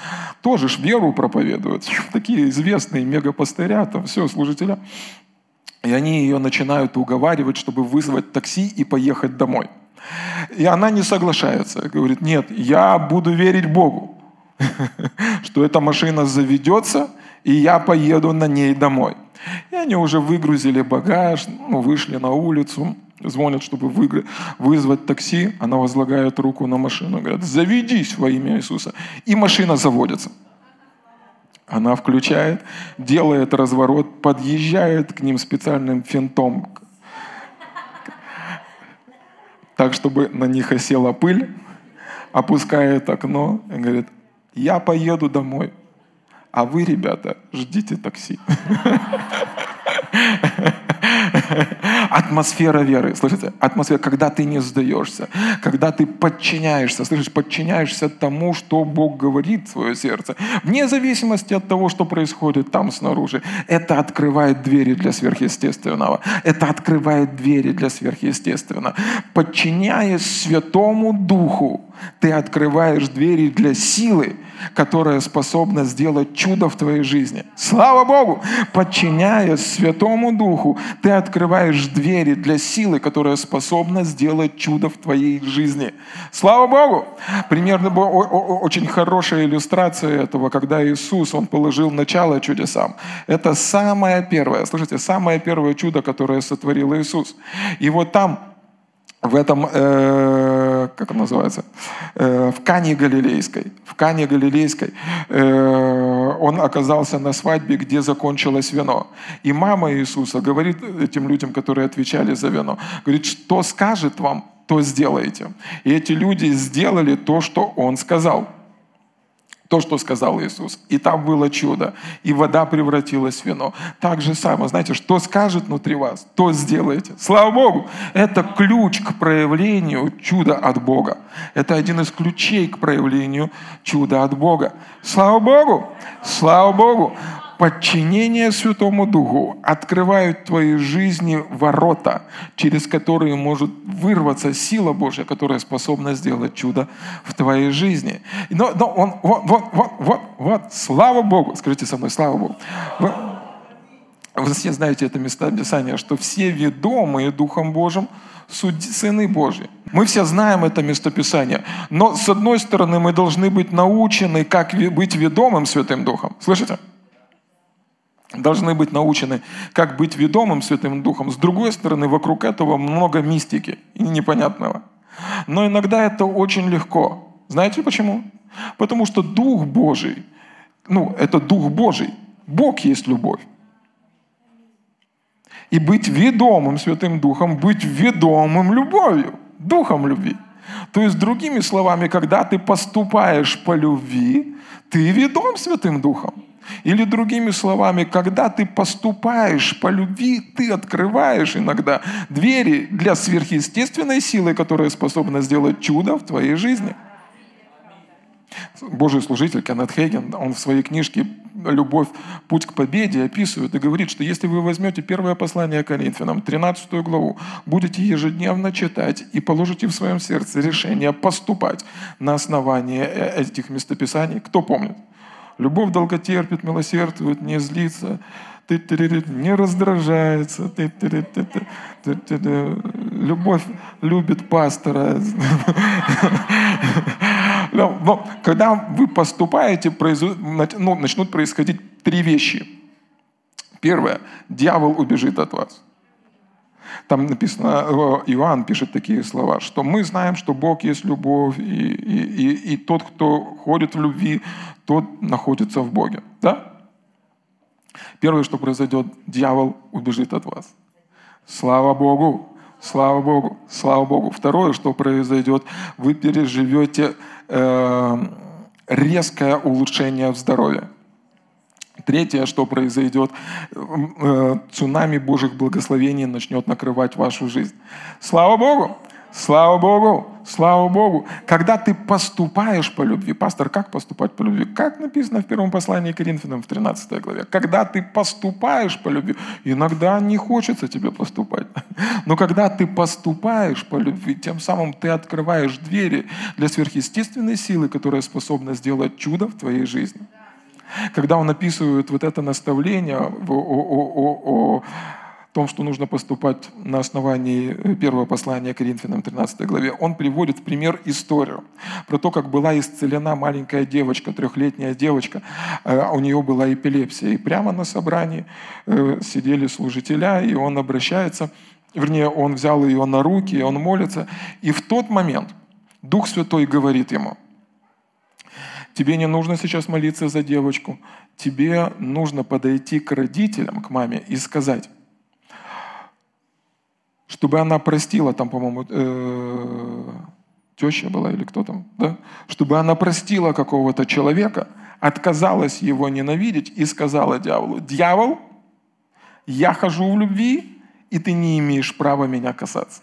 Тоже ж веру проповедуют. Такие известные мегапастыря, там все, служителя. И они ее начинают уговаривать, чтобы вызвать такси и поехать домой. И она не соглашается. Говорит, нет, я буду верить Богу, что эта машина заведется, и я поеду на ней домой. И они уже выгрузили багаж, ну, вышли на улицу, звонят, чтобы вызвать такси. Она возлагает руку на машину, говорят, заведись во имя Иисуса. И машина заводится. Она включает, делает разворот, подъезжает к ним специальным финтом, так, чтобы на них осела пыль, опускает окно и говорит, я поеду домой, а вы, ребята, ждите такси. Атмосфера веры, слышите? Атмосфера, когда ты не сдаешься, когда ты подчиняешься, слышишь, подчиняешься тому, что Бог говорит в свое сердце, вне зависимости от того, что происходит там снаружи. Это открывает двери для сверхъестественного. Это открывает двери для сверхъестественного. Подчиняясь Святому Духу, ты открываешь двери для силы, которая способна сделать чудо в твоей жизни. Слава Богу! Подчиняясь Святому Духу, ты открываешь двери для силы, которая способна сделать чудо в твоей жизни. Слава Богу! Примерно очень хорошая иллюстрация этого, когда Иисус, Он положил начало чудесам. Это самое первое, слышите, самое первое чудо, которое сотворил Иисус. И вот там в этом, э, как он называется, э, в Кане Галилейской. В Кане Галилейской э, он оказался на свадьбе, где закончилось вино. И мама Иисуса говорит этим людям, которые отвечали за вино, говорит, что скажет вам, то сделайте. И эти люди сделали то, что он сказал то, что сказал Иисус. И там было чудо. И вода превратилась в вино. Так же самое. Знаете, что скажет внутри вас, то сделайте. Слава Богу! Это ключ к проявлению чуда от Бога. Это один из ключей к проявлению чуда от Бога. Слава Богу! Слава Богу! Подчинение Святому Духу открывают в твоей жизни ворота, через которые может вырваться сила Божья, которая способна сделать чудо в твоей жизни. Но, но он, вот, вот, вот, вот, вот, слава Богу, скажите со мной, слава Богу. Вы, вы все знаете это место Писания, что все ведомые Духом Божьим сыны Божьи. Мы все знаем это местописание. Но, с одной стороны, мы должны быть научены, как быть ведомым Святым Духом. Слышите? Должны быть научены, как быть ведомым Святым Духом. С другой стороны, вокруг этого много мистики и непонятного. Но иногда это очень легко. Знаете почему? Потому что Дух Божий, ну, это Дух Божий. Бог есть любовь. И быть ведомым Святым Духом, быть ведомым любовью, Духом любви. То есть, другими словами, когда ты поступаешь по любви, ты ведом Святым Духом. Или другими словами, когда ты поступаешь по любви, ты открываешь иногда двери для сверхъестественной силы, которая способна сделать чудо в твоей жизни. Божий служитель Кеннет Хейген, он в своей книжке «Любовь. Путь к победе» описывает и говорит, что если вы возьмете первое послание Коринфянам, 13 главу, будете ежедневно читать и положите в своем сердце решение поступать на основании э, этих местописаний, кто помнит? Любовь долготерпит, милосердствует, не злится, не раздражается. Любовь любит пастора. Но когда вы поступаете, ну, начнут происходить три вещи. Первое. Дьявол убежит от вас. Там написано, Иоанн пишет такие слова, что мы знаем, что Бог есть любовь, и, и, и, и тот, кто ходит в любви, тот находится в Боге. Да? Первое, что произойдет, дьявол убежит от вас. Слава Богу! Слава Богу! Слава Богу! Второе, что произойдет, вы переживете э, резкое улучшение в здоровье. Третье, что произойдет, э, цунами Божьих благословений начнет накрывать вашу жизнь. Слава Богу! Слава Богу! Слава Богу! Когда ты поступаешь по любви, пастор, как поступать по любви? Как написано в первом послании к Коринфянам в 13 главе. Когда ты поступаешь по любви, иногда не хочется тебе поступать. Но когда ты поступаешь по любви, тем самым ты открываешь двери для сверхъестественной силы, которая способна сделать чудо в твоей жизни. Когда он описывает вот это наставление о, о, о, о том, что нужно поступать на основании первого послания Коринфянам 13 главе, он приводит в пример историю про то, как была исцелена маленькая девочка, трехлетняя девочка, э, у нее была эпилепсия. И прямо на собрании э, сидели служителя, и он обращается, вернее, он взял ее на руки, и он молится. И в тот момент Дух Святой говорит ему – Тебе не нужно сейчас молиться за девочку. Тебе нужно подойти к родителям, к маме и сказать, чтобы она простила, там, по-моему, э, теща была или кто там, да? чтобы она простила какого-то человека, отказалась его ненавидеть и сказала дьяволу, дьявол, я хожу в любви, и ты не имеешь права меня касаться.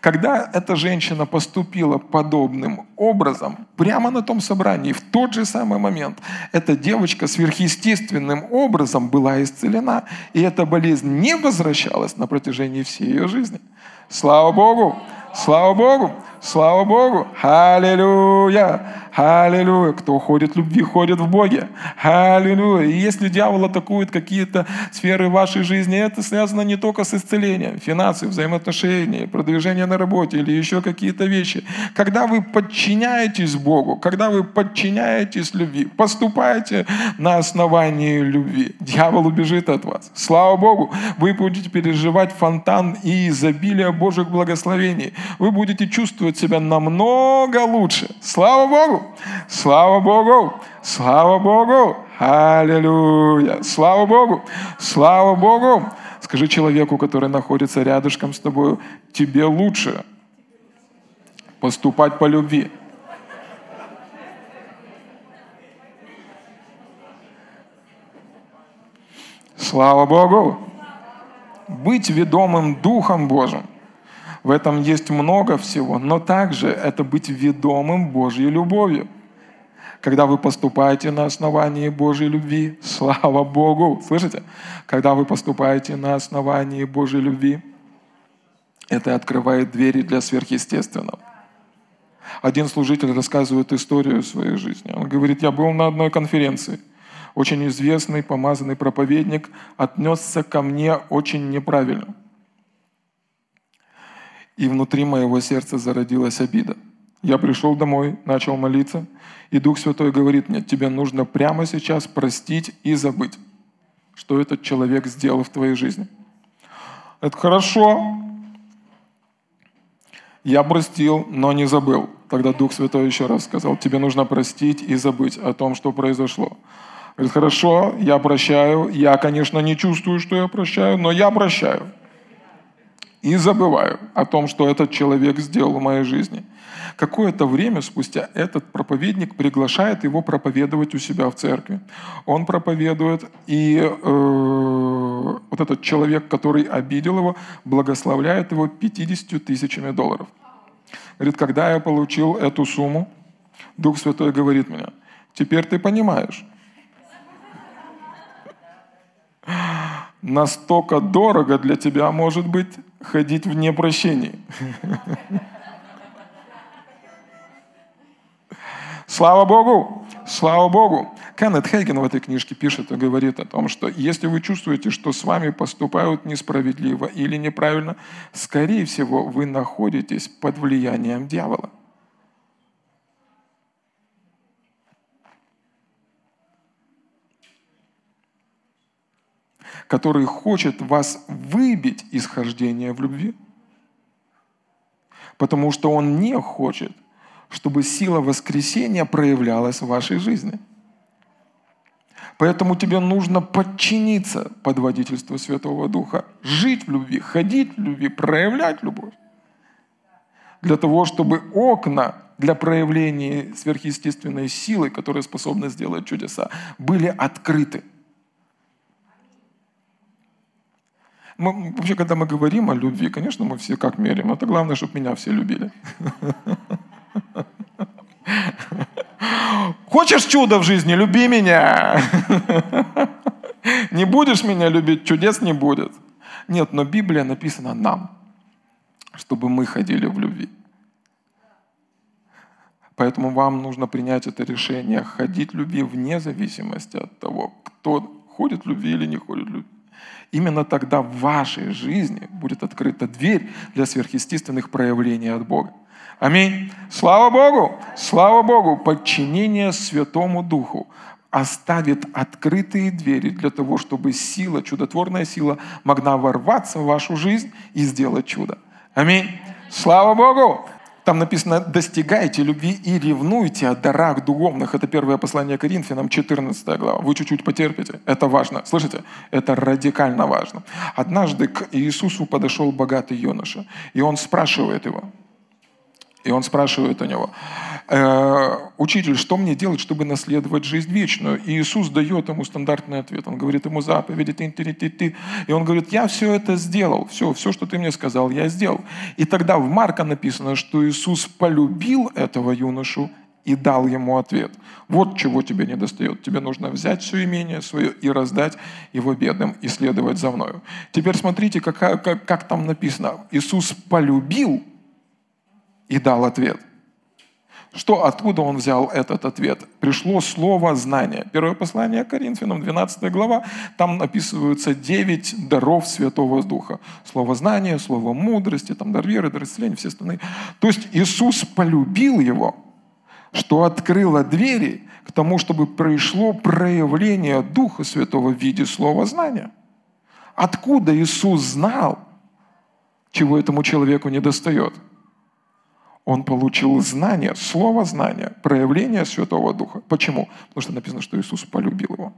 Когда эта женщина поступила подобным образом, прямо на том собрании, в тот же самый момент, эта девочка сверхъестественным образом была исцелена, и эта болезнь не возвращалась на протяжении всей ее жизни. Слава Богу! Слава Богу! Слава Богу! Аллилуйя! Аллилуйя! Кто ходит в любви, ходит в Боге. Аллилуйя! И если дьявол атакует какие-то сферы вашей жизни, это связано не только с исцелением, финансы, взаимоотношения, продвижение на работе или еще какие-то вещи. Когда вы подчиняетесь Богу, когда вы подчиняетесь любви, поступаете на основании любви, дьявол убежит от вас. Слава Богу! Вы будете переживать фонтан и изобилие Божьих благословений. Вы будете чувствовать чувствовать себя намного лучше. Слава Богу! Слава Богу! Слава Богу! Аллилуйя! Слава Богу! Слава Богу! Скажи человеку, который находится рядышком с тобой, тебе лучше поступать по любви. Слава Богу! Быть ведомым Духом Божьим – в этом есть много всего, но также это быть ведомым Божьей любовью. Когда вы поступаете на основании Божьей любви, слава Богу, слышите? Когда вы поступаете на основании Божьей любви, это открывает двери для сверхъестественного. Один служитель рассказывает историю своей жизни. Он говорит, я был на одной конференции. Очень известный помазанный проповедник отнесся ко мне очень неправильно и внутри моего сердца зародилась обида. Я пришел домой, начал молиться, и Дух Святой говорит мне, тебе нужно прямо сейчас простить и забыть, что этот человек сделал в твоей жизни. Это хорошо. Я простил, но не забыл. Тогда Дух Святой еще раз сказал, тебе нужно простить и забыть о том, что произошло. Говорит, хорошо, я прощаю. Я, конечно, не чувствую, что я прощаю, но я прощаю и забываю о том, что этот человек сделал в моей жизни. Какое-то время спустя этот проповедник приглашает его проповедовать у себя в церкви. Он проповедует, и э, вот этот человек, который обидел его, благословляет его 50 тысячами долларов. Говорит, когда я получил эту сумму, Дух Святой говорит мне, теперь ты понимаешь, настолько дорого для тебя может быть ходить в непрощении. Слава Богу! Слава Богу! Кеннет Хейген в этой книжке пишет и говорит о том, что если вы чувствуете, что с вами поступают несправедливо или неправильно, скорее всего, вы находитесь под влиянием дьявола. Который хочет вас выбить из хождения в любви. Потому что он не хочет, чтобы сила воскресения проявлялась в вашей жизни. Поэтому тебе нужно подчиниться под водительство Святого Духа, жить в любви, ходить в любви, проявлять любовь. Для того, чтобы окна для проявления сверхъестественной силы, которая способна сделать чудеса, были открыты. Мы, вообще, когда мы говорим о любви, конечно, мы все как меряем. Это главное, чтобы меня все любили. Хочешь чудо в жизни? Люби меня. Не будешь меня любить, чудес не будет. Нет, но Библия написана нам, чтобы мы ходили в любви. Поэтому вам нужно принять это решение, ходить в любви вне зависимости от того, кто ходит в любви или не ходит в любви. Именно тогда в вашей жизни будет открыта дверь для сверхъестественных проявлений от Бога. Аминь. Слава Богу! Слава Богу! Подчинение Святому Духу оставит открытые двери для того, чтобы сила, чудотворная сила могла ворваться в вашу жизнь и сделать чудо. Аминь. Слава Богу! Там написано «достигайте любви и ревнуйте о дарах духовных». Это первое послание Коринфянам, 14 глава. Вы чуть-чуть потерпите. Это важно. Слышите? Это радикально важно. Однажды к Иисусу подошел богатый юноша, и он спрашивает его, и он спрашивает у него, «Э, «Учитель, что мне делать, чтобы наследовать жизнь вечную?» И Иисус дает ему стандартный ответ. Он говорит ему заповеди, ты, ты, ты, ты. И он говорит, я все это сделал, все, все, что ты мне сказал, я сделал. И тогда в Марка написано, что Иисус полюбил этого юношу и дал ему ответ. Вот чего тебе не достает. Тебе нужно взять все имение свое и раздать его бедным и следовать за мною. Теперь смотрите, как, как, как там написано. Иисус полюбил и дал ответ. Что, откуда он взял этот ответ? Пришло слово знания. Первое послание Коринфянам, 12 глава, там описываются 9 даров Святого Духа. Слово знания, слово мудрости, там дар веры, дар исцеления, все остальные. То есть Иисус полюбил его, что открыло двери к тому, чтобы пришло проявление Духа Святого в виде слова знания. Откуда Иисус знал, чего этому человеку не достает? Он получил знание, слово знания, проявление Святого Духа. Почему? Потому что написано, что Иисус полюбил его.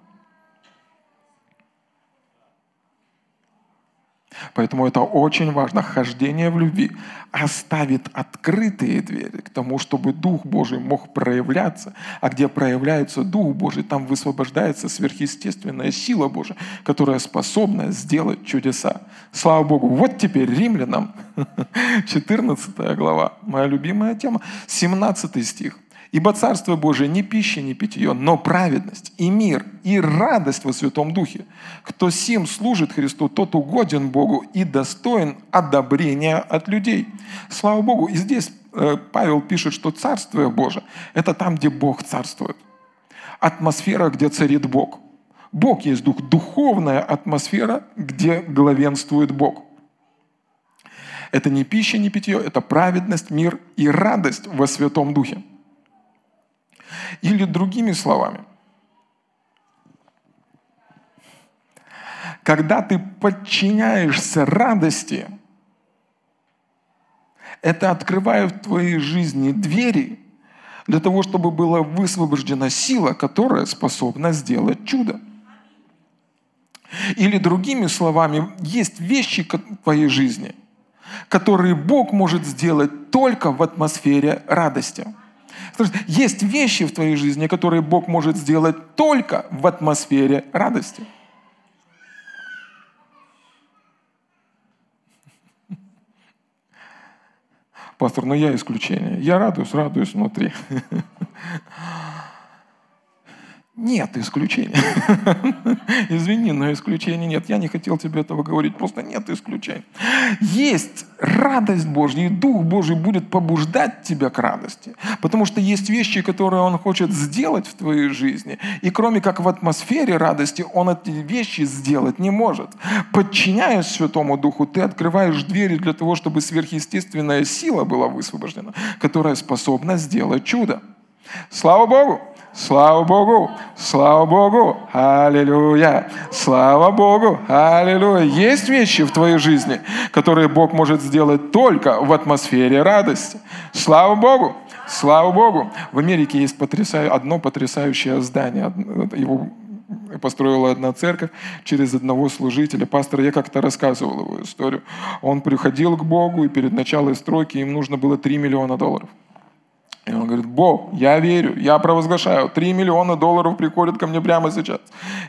Поэтому это очень важно. Хождение в любви оставит открытые двери к тому, чтобы Дух Божий мог проявляться. А где проявляется Дух Божий, там высвобождается сверхъестественная сила Божия, которая способна сделать чудеса. Слава Богу. Вот теперь римлянам, 14 глава, моя любимая тема, 17 стих. Ибо Царство Божие не пища, не питье, но праведность и мир и радость во Святом Духе. Кто сим служит Христу, тот угоден Богу и достоин одобрения от людей. Слава Богу. И здесь э, Павел пишет, что Царствие Божие – это там, где Бог царствует. Атмосфера, где царит Бог. Бог есть дух, духовная атмосфера, где главенствует Бог. Это не пища, не питье, это праведность, мир и радость во Святом Духе. Или другими словами, когда ты подчиняешься радости, это открывает в твоей жизни двери для того, чтобы была высвобождена сила, которая способна сделать чудо. Или другими словами, есть вещи в твоей жизни, которые Бог может сделать только в атмосфере радости. Есть вещи в твоей жизни, которые Бог может сделать только в атмосфере радости. Пастор, но я исключение. Я радуюсь, радуюсь внутри. Нет исключения. Извини, но исключений нет. Я не хотел тебе этого говорить, просто нет исключений. Есть радость Божья, и Дух Божий будет побуждать тебя к радости. Потому что есть вещи, которые Он хочет сделать в твоей жизни. И кроме как в атмосфере радости, Он эти вещи сделать не может. Подчиняясь Святому Духу, ты открываешь двери для того, чтобы сверхъестественная сила была высвобождена, которая способна сделать чудо. Слава Богу! Слава Богу! Слава Богу! Аллилуйя! Слава Богу! Аллилуйя! Есть вещи в твоей жизни, которые Бог может сделать только в атмосфере радости. Слава Богу! Слава Богу! В Америке есть потрясаю, одно потрясающее здание. Его построила одна церковь через одного служителя. Пастор, я как-то рассказывал его историю. Он приходил к Богу, и перед началом стройки им нужно было 3 миллиона долларов. И он говорит, Бог, я верю, я провозглашаю, 3 миллиона долларов приходят ко мне прямо сейчас.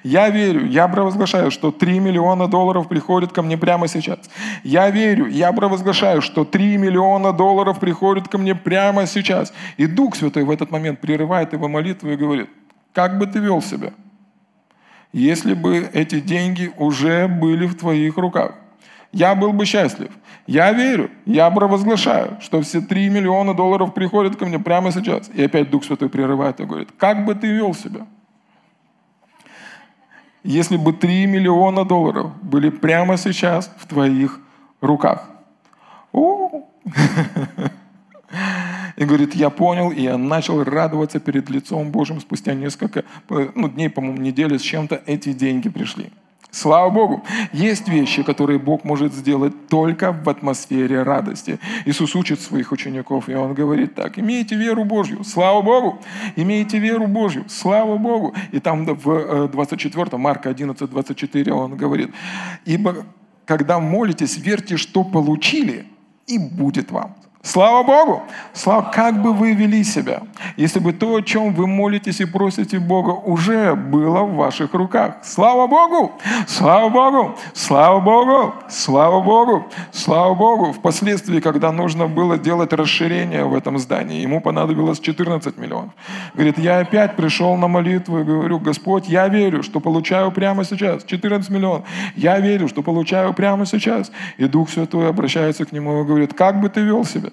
Я верю, я провозглашаю, что 3 миллиона долларов приходят ко мне прямо сейчас. Я верю, я провозглашаю, что 3 миллиона долларов приходят ко мне прямо сейчас. И Дух Святой в этот момент прерывает его молитву и говорит, как бы ты вел себя, если бы эти деньги уже были в твоих руках? Я был бы счастлив. Я верю, я провозглашаю, что все 3 миллиона долларов приходят ко мне прямо сейчас. И опять Дух Святой прерывает и говорит, как бы ты вел себя? Если бы 3 миллиона долларов были прямо сейчас в твоих руках. И говорит, я понял, и я начал радоваться перед лицом Божьим спустя несколько ну, дней, по-моему, недели с чем-то, эти деньги пришли. Слава Богу. Есть вещи, которые Бог может сделать только в атмосфере радости. Иисус учит своих учеников, и Он говорит так, имейте веру Божью, слава Богу, имейте веру Божью, слава Богу. И там в 24, э, Марка 11, 24 Он говорит, ибо когда молитесь, верьте, что получили, и будет вам. Слава Богу! Слава, как бы вы вели себя, если бы то, о чем вы молитесь и просите Бога, уже было в ваших руках. Слава Богу! Слава Богу! Слава Богу! Слава Богу! Слава Богу! Впоследствии, когда нужно было делать расширение в этом здании, ему понадобилось 14 миллионов. Говорит, я опять пришел на молитву и говорю, Господь, я верю, что получаю прямо сейчас 14 миллионов. Я верю, что получаю прямо сейчас. И Дух Святой обращается к нему и говорит, как бы ты вел себя?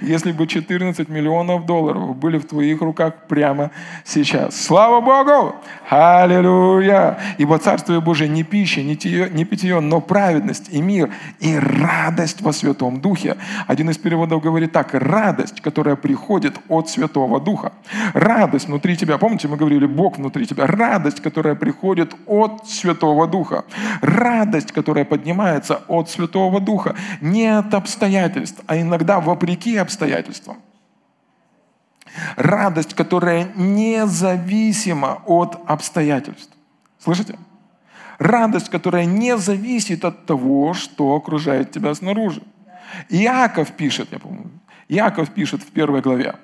Если бы 14 миллионов долларов были в твоих руках прямо сейчас. Слава Богу! Аллилуйя! Ибо Царствие Божие не пища, не, тие, не питье, но праведность и мир, и радость во Святом Духе. Один из переводов говорит так, радость, которая приходит от Святого Духа. Радость внутри тебя. Помните, мы говорили, Бог внутри тебя. Радость, которая приходит от Святого Духа. Радость, которая поднимается от Святого Духа. Не от обстоятельств, а иногда вопреки обстоятельствам. Радость, которая независима от обстоятельств. Слышите? Радость, которая не зависит от того, что окружает тебя снаружи. Иаков пишет, я помню, Иаков пишет в первой главе.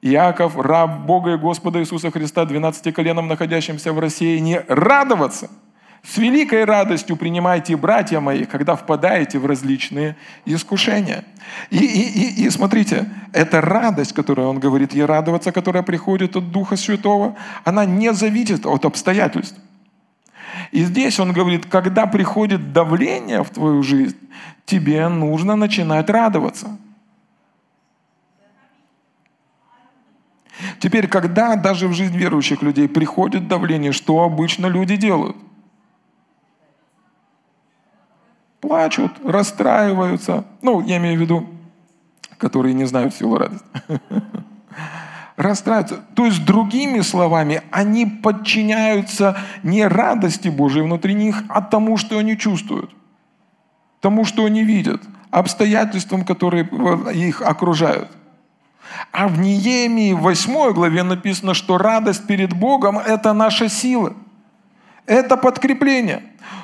Иаков, раб Бога и Господа Иисуса Христа, 12 коленом, находящимся в России, не радоваться – с великой радостью принимайте, братья мои, когда впадаете в различные искушения. И, и, и, и смотрите, эта радость, которую он говорит, и радоваться, которая приходит от Духа Святого, она не зависит от обстоятельств. И здесь он говорит, когда приходит давление в твою жизнь, тебе нужно начинать радоваться. Теперь, когда даже в жизнь верующих людей приходит давление, что обычно люди делают? Плачут, расстраиваются. Ну, я имею в виду, которые не знают силу радости. Расстраиваются. То есть, другими словами, они подчиняются не радости Божией внутри них, а тому, что они чувствуют. Тому, что они видят. Обстоятельствам, которые их окружают. А в Неемии 8 главе написано, что радость перед Богом – это наша сила. Это подкрепление.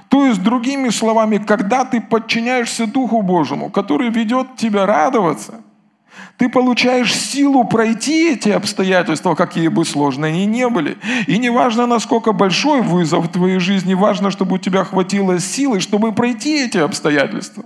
То есть, другими словами, когда ты подчиняешься Духу Божьему, который ведет тебя радоваться, ты получаешь силу пройти эти обстоятельства, какие бы сложные они не были. И не важно, насколько большой вызов в твоей жизни, важно, чтобы у тебя хватило силы, чтобы пройти эти обстоятельства.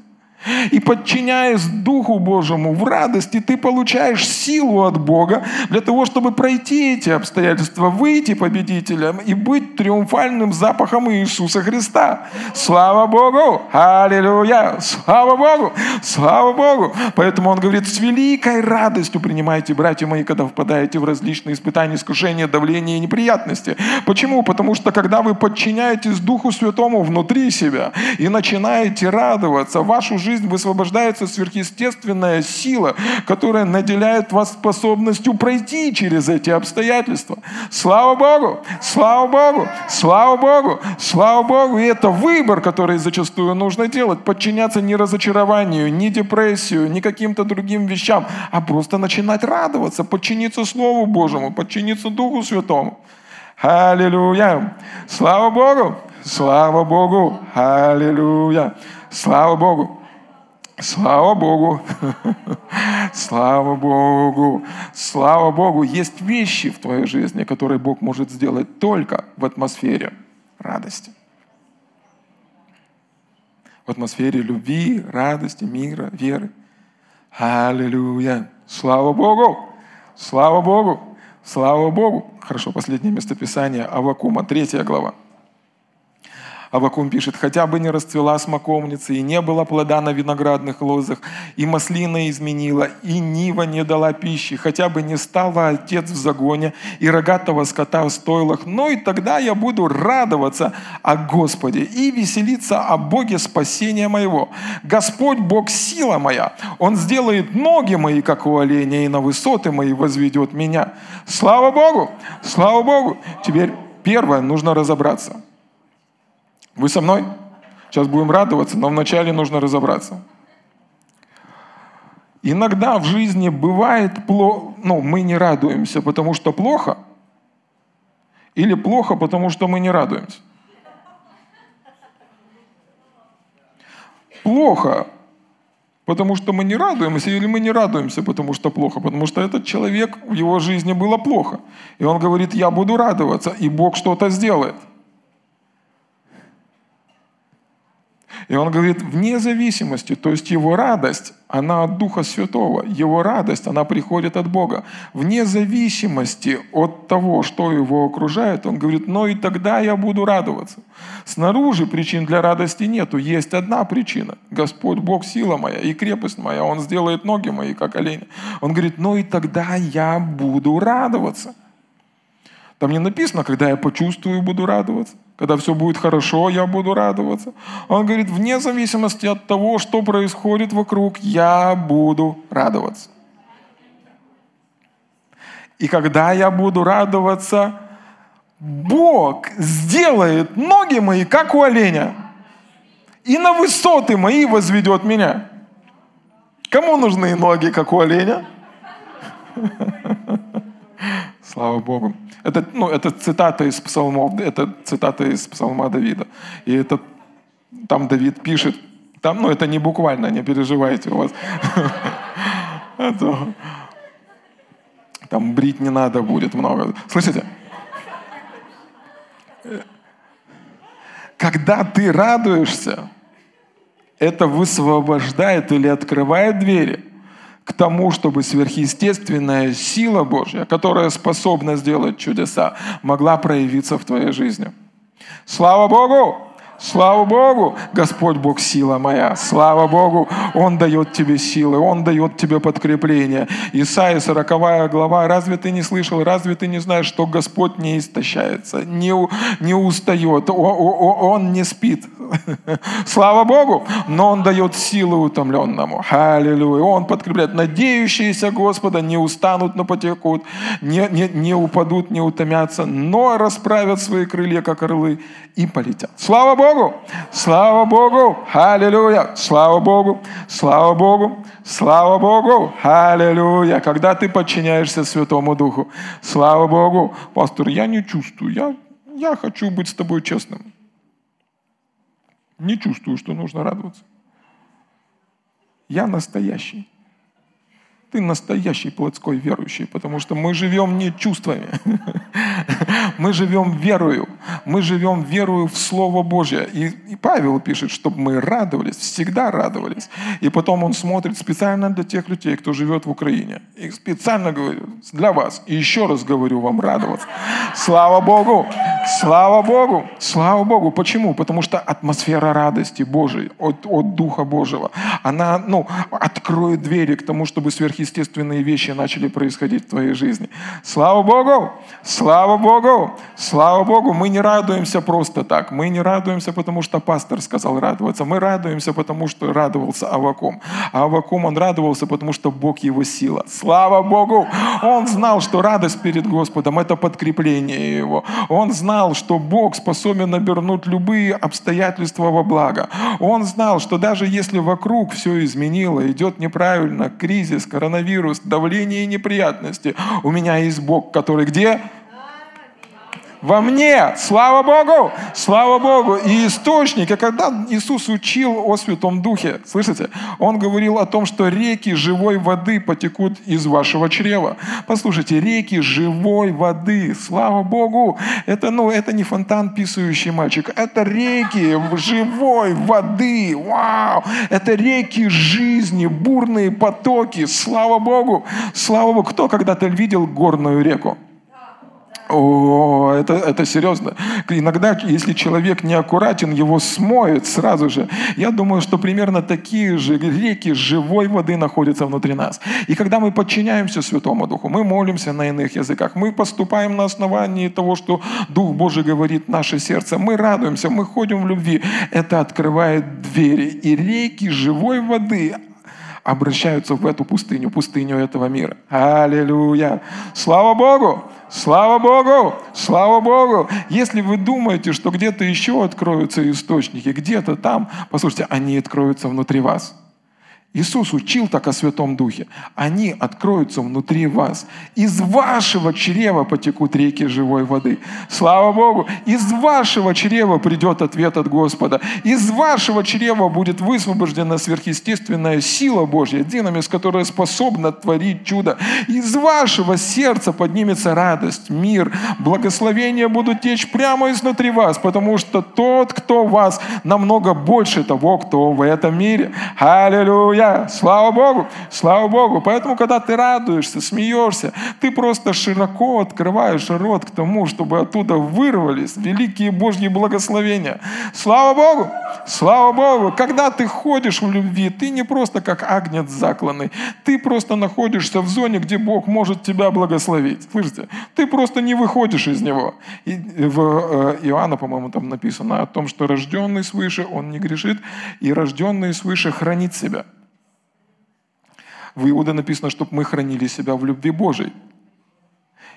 И подчиняясь Духу Божьему в радости, ты получаешь силу от Бога для того, чтобы пройти эти обстоятельства, выйти победителем и быть триумфальным запахом Иисуса Христа. Слава Богу! Аллилуйя! Слава Богу! Слава Богу! Поэтому он говорит, с великой радостью принимайте, братья мои, когда впадаете в различные испытания, искушения, давления и неприятности. Почему? Потому что когда вы подчиняетесь Духу Святому внутри себя и начинаете радоваться, вашу жизнь жизнь высвобождается сверхъестественная сила, которая наделяет вас способностью пройти через эти обстоятельства. Слава Богу! Слава Богу! Слава Богу! Слава Богу! И это выбор, который зачастую нужно делать. Подчиняться не разочарованию, не депрессию, не каким-то другим вещам, а просто начинать радоваться, подчиниться Слову Божьему, подчиниться Духу Святому. Аллилуйя! Слава Богу! Слава Богу! Аллилуйя! Слава Богу! Слава Богу! Слава Богу! Слава Богу! Есть вещи в твоей жизни, которые Бог может сделать только в атмосфере радости. В атмосфере любви, радости, мира, веры. Аллилуйя! Слава Богу! Слава Богу! Слава Богу! Хорошо, последнее местописание Авакума, третья глава. Авакум пишет, хотя бы не расцвела смоковница, и не было плода на виноградных лозах, и маслина изменила, и нива не дала пищи, хотя бы не стала отец в загоне, и рогатого скота в стойлах, но и тогда я буду радоваться о Господе и веселиться о Боге спасения моего. Господь Бог сила моя, Он сделает ноги мои, как у оленя, и на высоты мои возведет меня. Слава Богу! Слава Богу! Теперь первое, нужно разобраться – Вы со мной? Сейчас будем радоваться, но вначале нужно разобраться. Иногда в жизни бывает плохо, ну, мы не радуемся, потому что плохо, или плохо, потому что мы не радуемся. Плохо, потому что мы не радуемся, или мы не радуемся, потому что плохо, потому что этот человек, в его жизни было плохо. И он говорит, я буду радоваться, и Бог что-то сделает. И он говорит, вне зависимости, то есть его радость, она от Духа Святого, его радость, она приходит от Бога. Вне зависимости от того, что его окружает, он говорит, но и тогда я буду радоваться. Снаружи причин для радости нету, есть одна причина. Господь Бог сила моя и крепость моя, Он сделает ноги мои, как олени. Он говорит, но и тогда я буду радоваться. Там не написано, когда я почувствую, буду радоваться. Когда все будет хорошо, я буду радоваться. Он говорит, вне зависимости от того, что происходит вокруг, я буду радоваться. И когда я буду радоваться, Бог сделает ноги мои, как у оленя, и на высоты мои возведет меня. Кому нужны ноги, как у оленя? Слава Богу. Это, ну, это цитата из псалмов, это цитата из псалма Давида. И это там Давид пишет, там, ну, это не буквально, не переживайте у вас. Там брить не надо будет много. Слышите? Когда ты радуешься, это высвобождает или открывает двери к тому, чтобы сверхъестественная сила Божья, которая способна сделать чудеса, могла проявиться в твоей жизни. Слава Богу! Слава Богу, Господь Бог сила моя. Слава Богу, Он дает тебе силы, Он дает тебе подкрепление. Исайя 40 глава. Разве ты не слышал, разве ты не знаешь, что Господь не истощается, не, не устает, он не спит. Слава Богу, но Он дает силы утомленному. Аллилуйя. Он подкрепляет. Надеющиеся Господа не устанут, но потекут, не, не, не упадут, не утомятся, но расправят свои крылья, как орлы, и полетят. Слава Богу! Богу! Слава Богу! Аллилуйя! Слава Богу! Слава Богу! Слава Богу! Аллилуйя! Когда ты подчиняешься Святому Духу. Слава Богу! Пастор, я не чувствую. Я, я хочу быть с тобой честным. Не чувствую, что нужно радоваться. Я настоящий. Ты настоящий плотской верующий, потому что мы живем не чувствами. Мы живем верою. Мы живем верою в Слово Божье. И, и Павел пишет, чтобы мы радовались, всегда радовались. И потом он смотрит специально для тех людей, кто живет в Украине. И специально говорю, для вас. И еще раз говорю вам радоваться. Слава Богу! Слава Богу! Слава Богу! Почему? Потому что атмосфера радости Божией от, от Духа Божьего, она ну, откроет двери к тому, чтобы сверх сверхъестественные вещи начали происходить в твоей жизни. Слава Богу! Слава Богу! Слава Богу! Мы не радуемся просто так. Мы не радуемся, потому что пастор сказал радоваться. Мы радуемся, потому что радовался Авакум. А Авакум, он радовался, потому что Бог его сила. Слава Богу! Он знал, что радость перед Господом – это подкрепление его. Он знал, что Бог способен обернуть любые обстоятельства во благо. Он знал, что даже если вокруг все изменило, идет неправильно, кризис, коронавирус, коронавирус, давление и неприятности. У меня есть Бог, который где? Во мне. Слава Богу! Слава Богу! И источник, и когда Иисус учил о Святом Духе, слышите, Он говорил о том, что реки живой воды потекут из вашего чрева. Послушайте, реки живой воды, слава Богу! Это, ну, это не фонтан писающий мальчик, это реки живой воды, вау! Это реки жизни, бурные потоки, слава Богу! Слава Богу! Кто когда-то видел горную реку? О, это, это серьезно. Иногда, если человек неаккуратен, его смоет сразу же. Я думаю, что примерно такие же реки живой воды находятся внутри нас. И когда мы подчиняемся Святому Духу, мы молимся на иных языках, мы поступаем на основании того, что Дух Божий говорит в наше сердце, мы радуемся, мы ходим в любви. Это открывает двери. И реки живой воды, обращаются в эту пустыню, пустыню этого мира. Аллилуйя! Слава Богу! Слава Богу! Слава Богу! Если вы думаете, что где-то еще откроются источники, где-то там, послушайте, они откроются внутри вас. Иисус учил так о Святом Духе. Они откроются внутри вас. Из вашего чрева потекут реки живой воды. Слава Богу! Из вашего чрева придет ответ от Господа. Из вашего чрева будет высвобождена сверхъестественная сила Божья, динамис, которая способна творить чудо. Из вашего сердца поднимется радость, мир, благословения будут течь прямо изнутри вас, потому что тот, кто вас, намного больше того, кто в этом мире. Аллилуйя! Аллилуйя! Слава Богу! Слава Богу! Поэтому, когда ты радуешься, смеешься, ты просто широко открываешь рот к тому, чтобы оттуда вырвались великие Божьи благословения. Слава Богу! Слава Богу! Когда ты ходишь в любви, ты не просто как агнец закланный, ты просто находишься в зоне, где Бог может тебя благословить. Слышите? Ты просто не выходишь из него. И в э, Иоанна, по-моему, там написано о том, что рожденный свыше, он не грешит, и рожденный свыше хранит себя. В Иуда написано, чтобы мы хранили себя в любви Божией.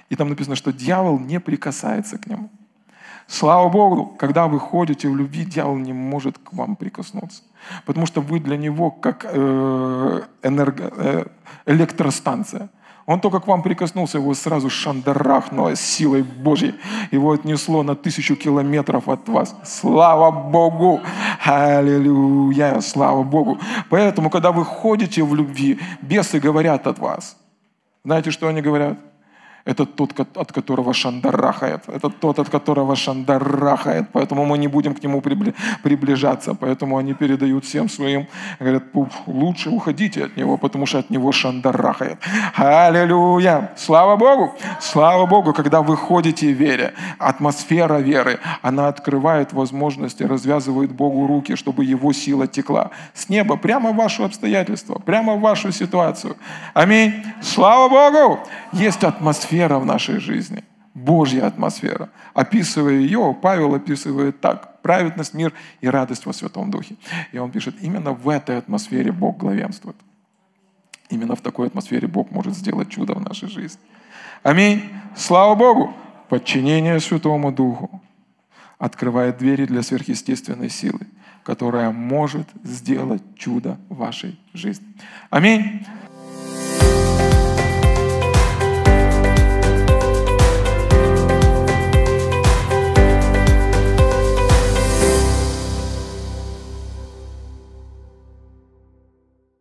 И там написано, что дьявол не прикасается к нему. Слава Богу, когда вы ходите в любви, дьявол не может к вам прикоснуться. Потому что вы для него как э, энерго, э, электростанция – он только к вам прикоснулся, его сразу шандарахнуло силой Божьей. Его отнесло на тысячу километров от вас. Слава Богу! Аллилуйя! Слава Богу! Поэтому, когда вы ходите в любви, бесы говорят от вас. Знаете, что они говорят? Это тот, от которого шандарахает. Это тот, от которого шандарахает. Поэтому мы не будем к нему приближаться. Поэтому они передают всем своим, говорят, лучше уходите от него, потому что от него шандарахает. Аллилуйя! Слава Богу! Слава Богу, когда вы ходите в вере, атмосфера веры, она открывает возможности, развязывает Богу руки, чтобы его сила текла с неба прямо в ваши обстоятельства, прямо в вашу ситуацию. Аминь. Слава Богу! Есть атмосфера атмосфера в нашей жизни, Божья атмосфера. Описывая ее, Павел описывает так. Праведность, мир и радость во Святом Духе. И он пишет, именно в этой атмосфере Бог главенствует. Именно в такой атмосфере Бог может сделать чудо в нашей жизни. Аминь. Слава Богу. Подчинение Святому Духу открывает двери для сверхъестественной силы, которая может сделать чудо в вашей жизни. Аминь.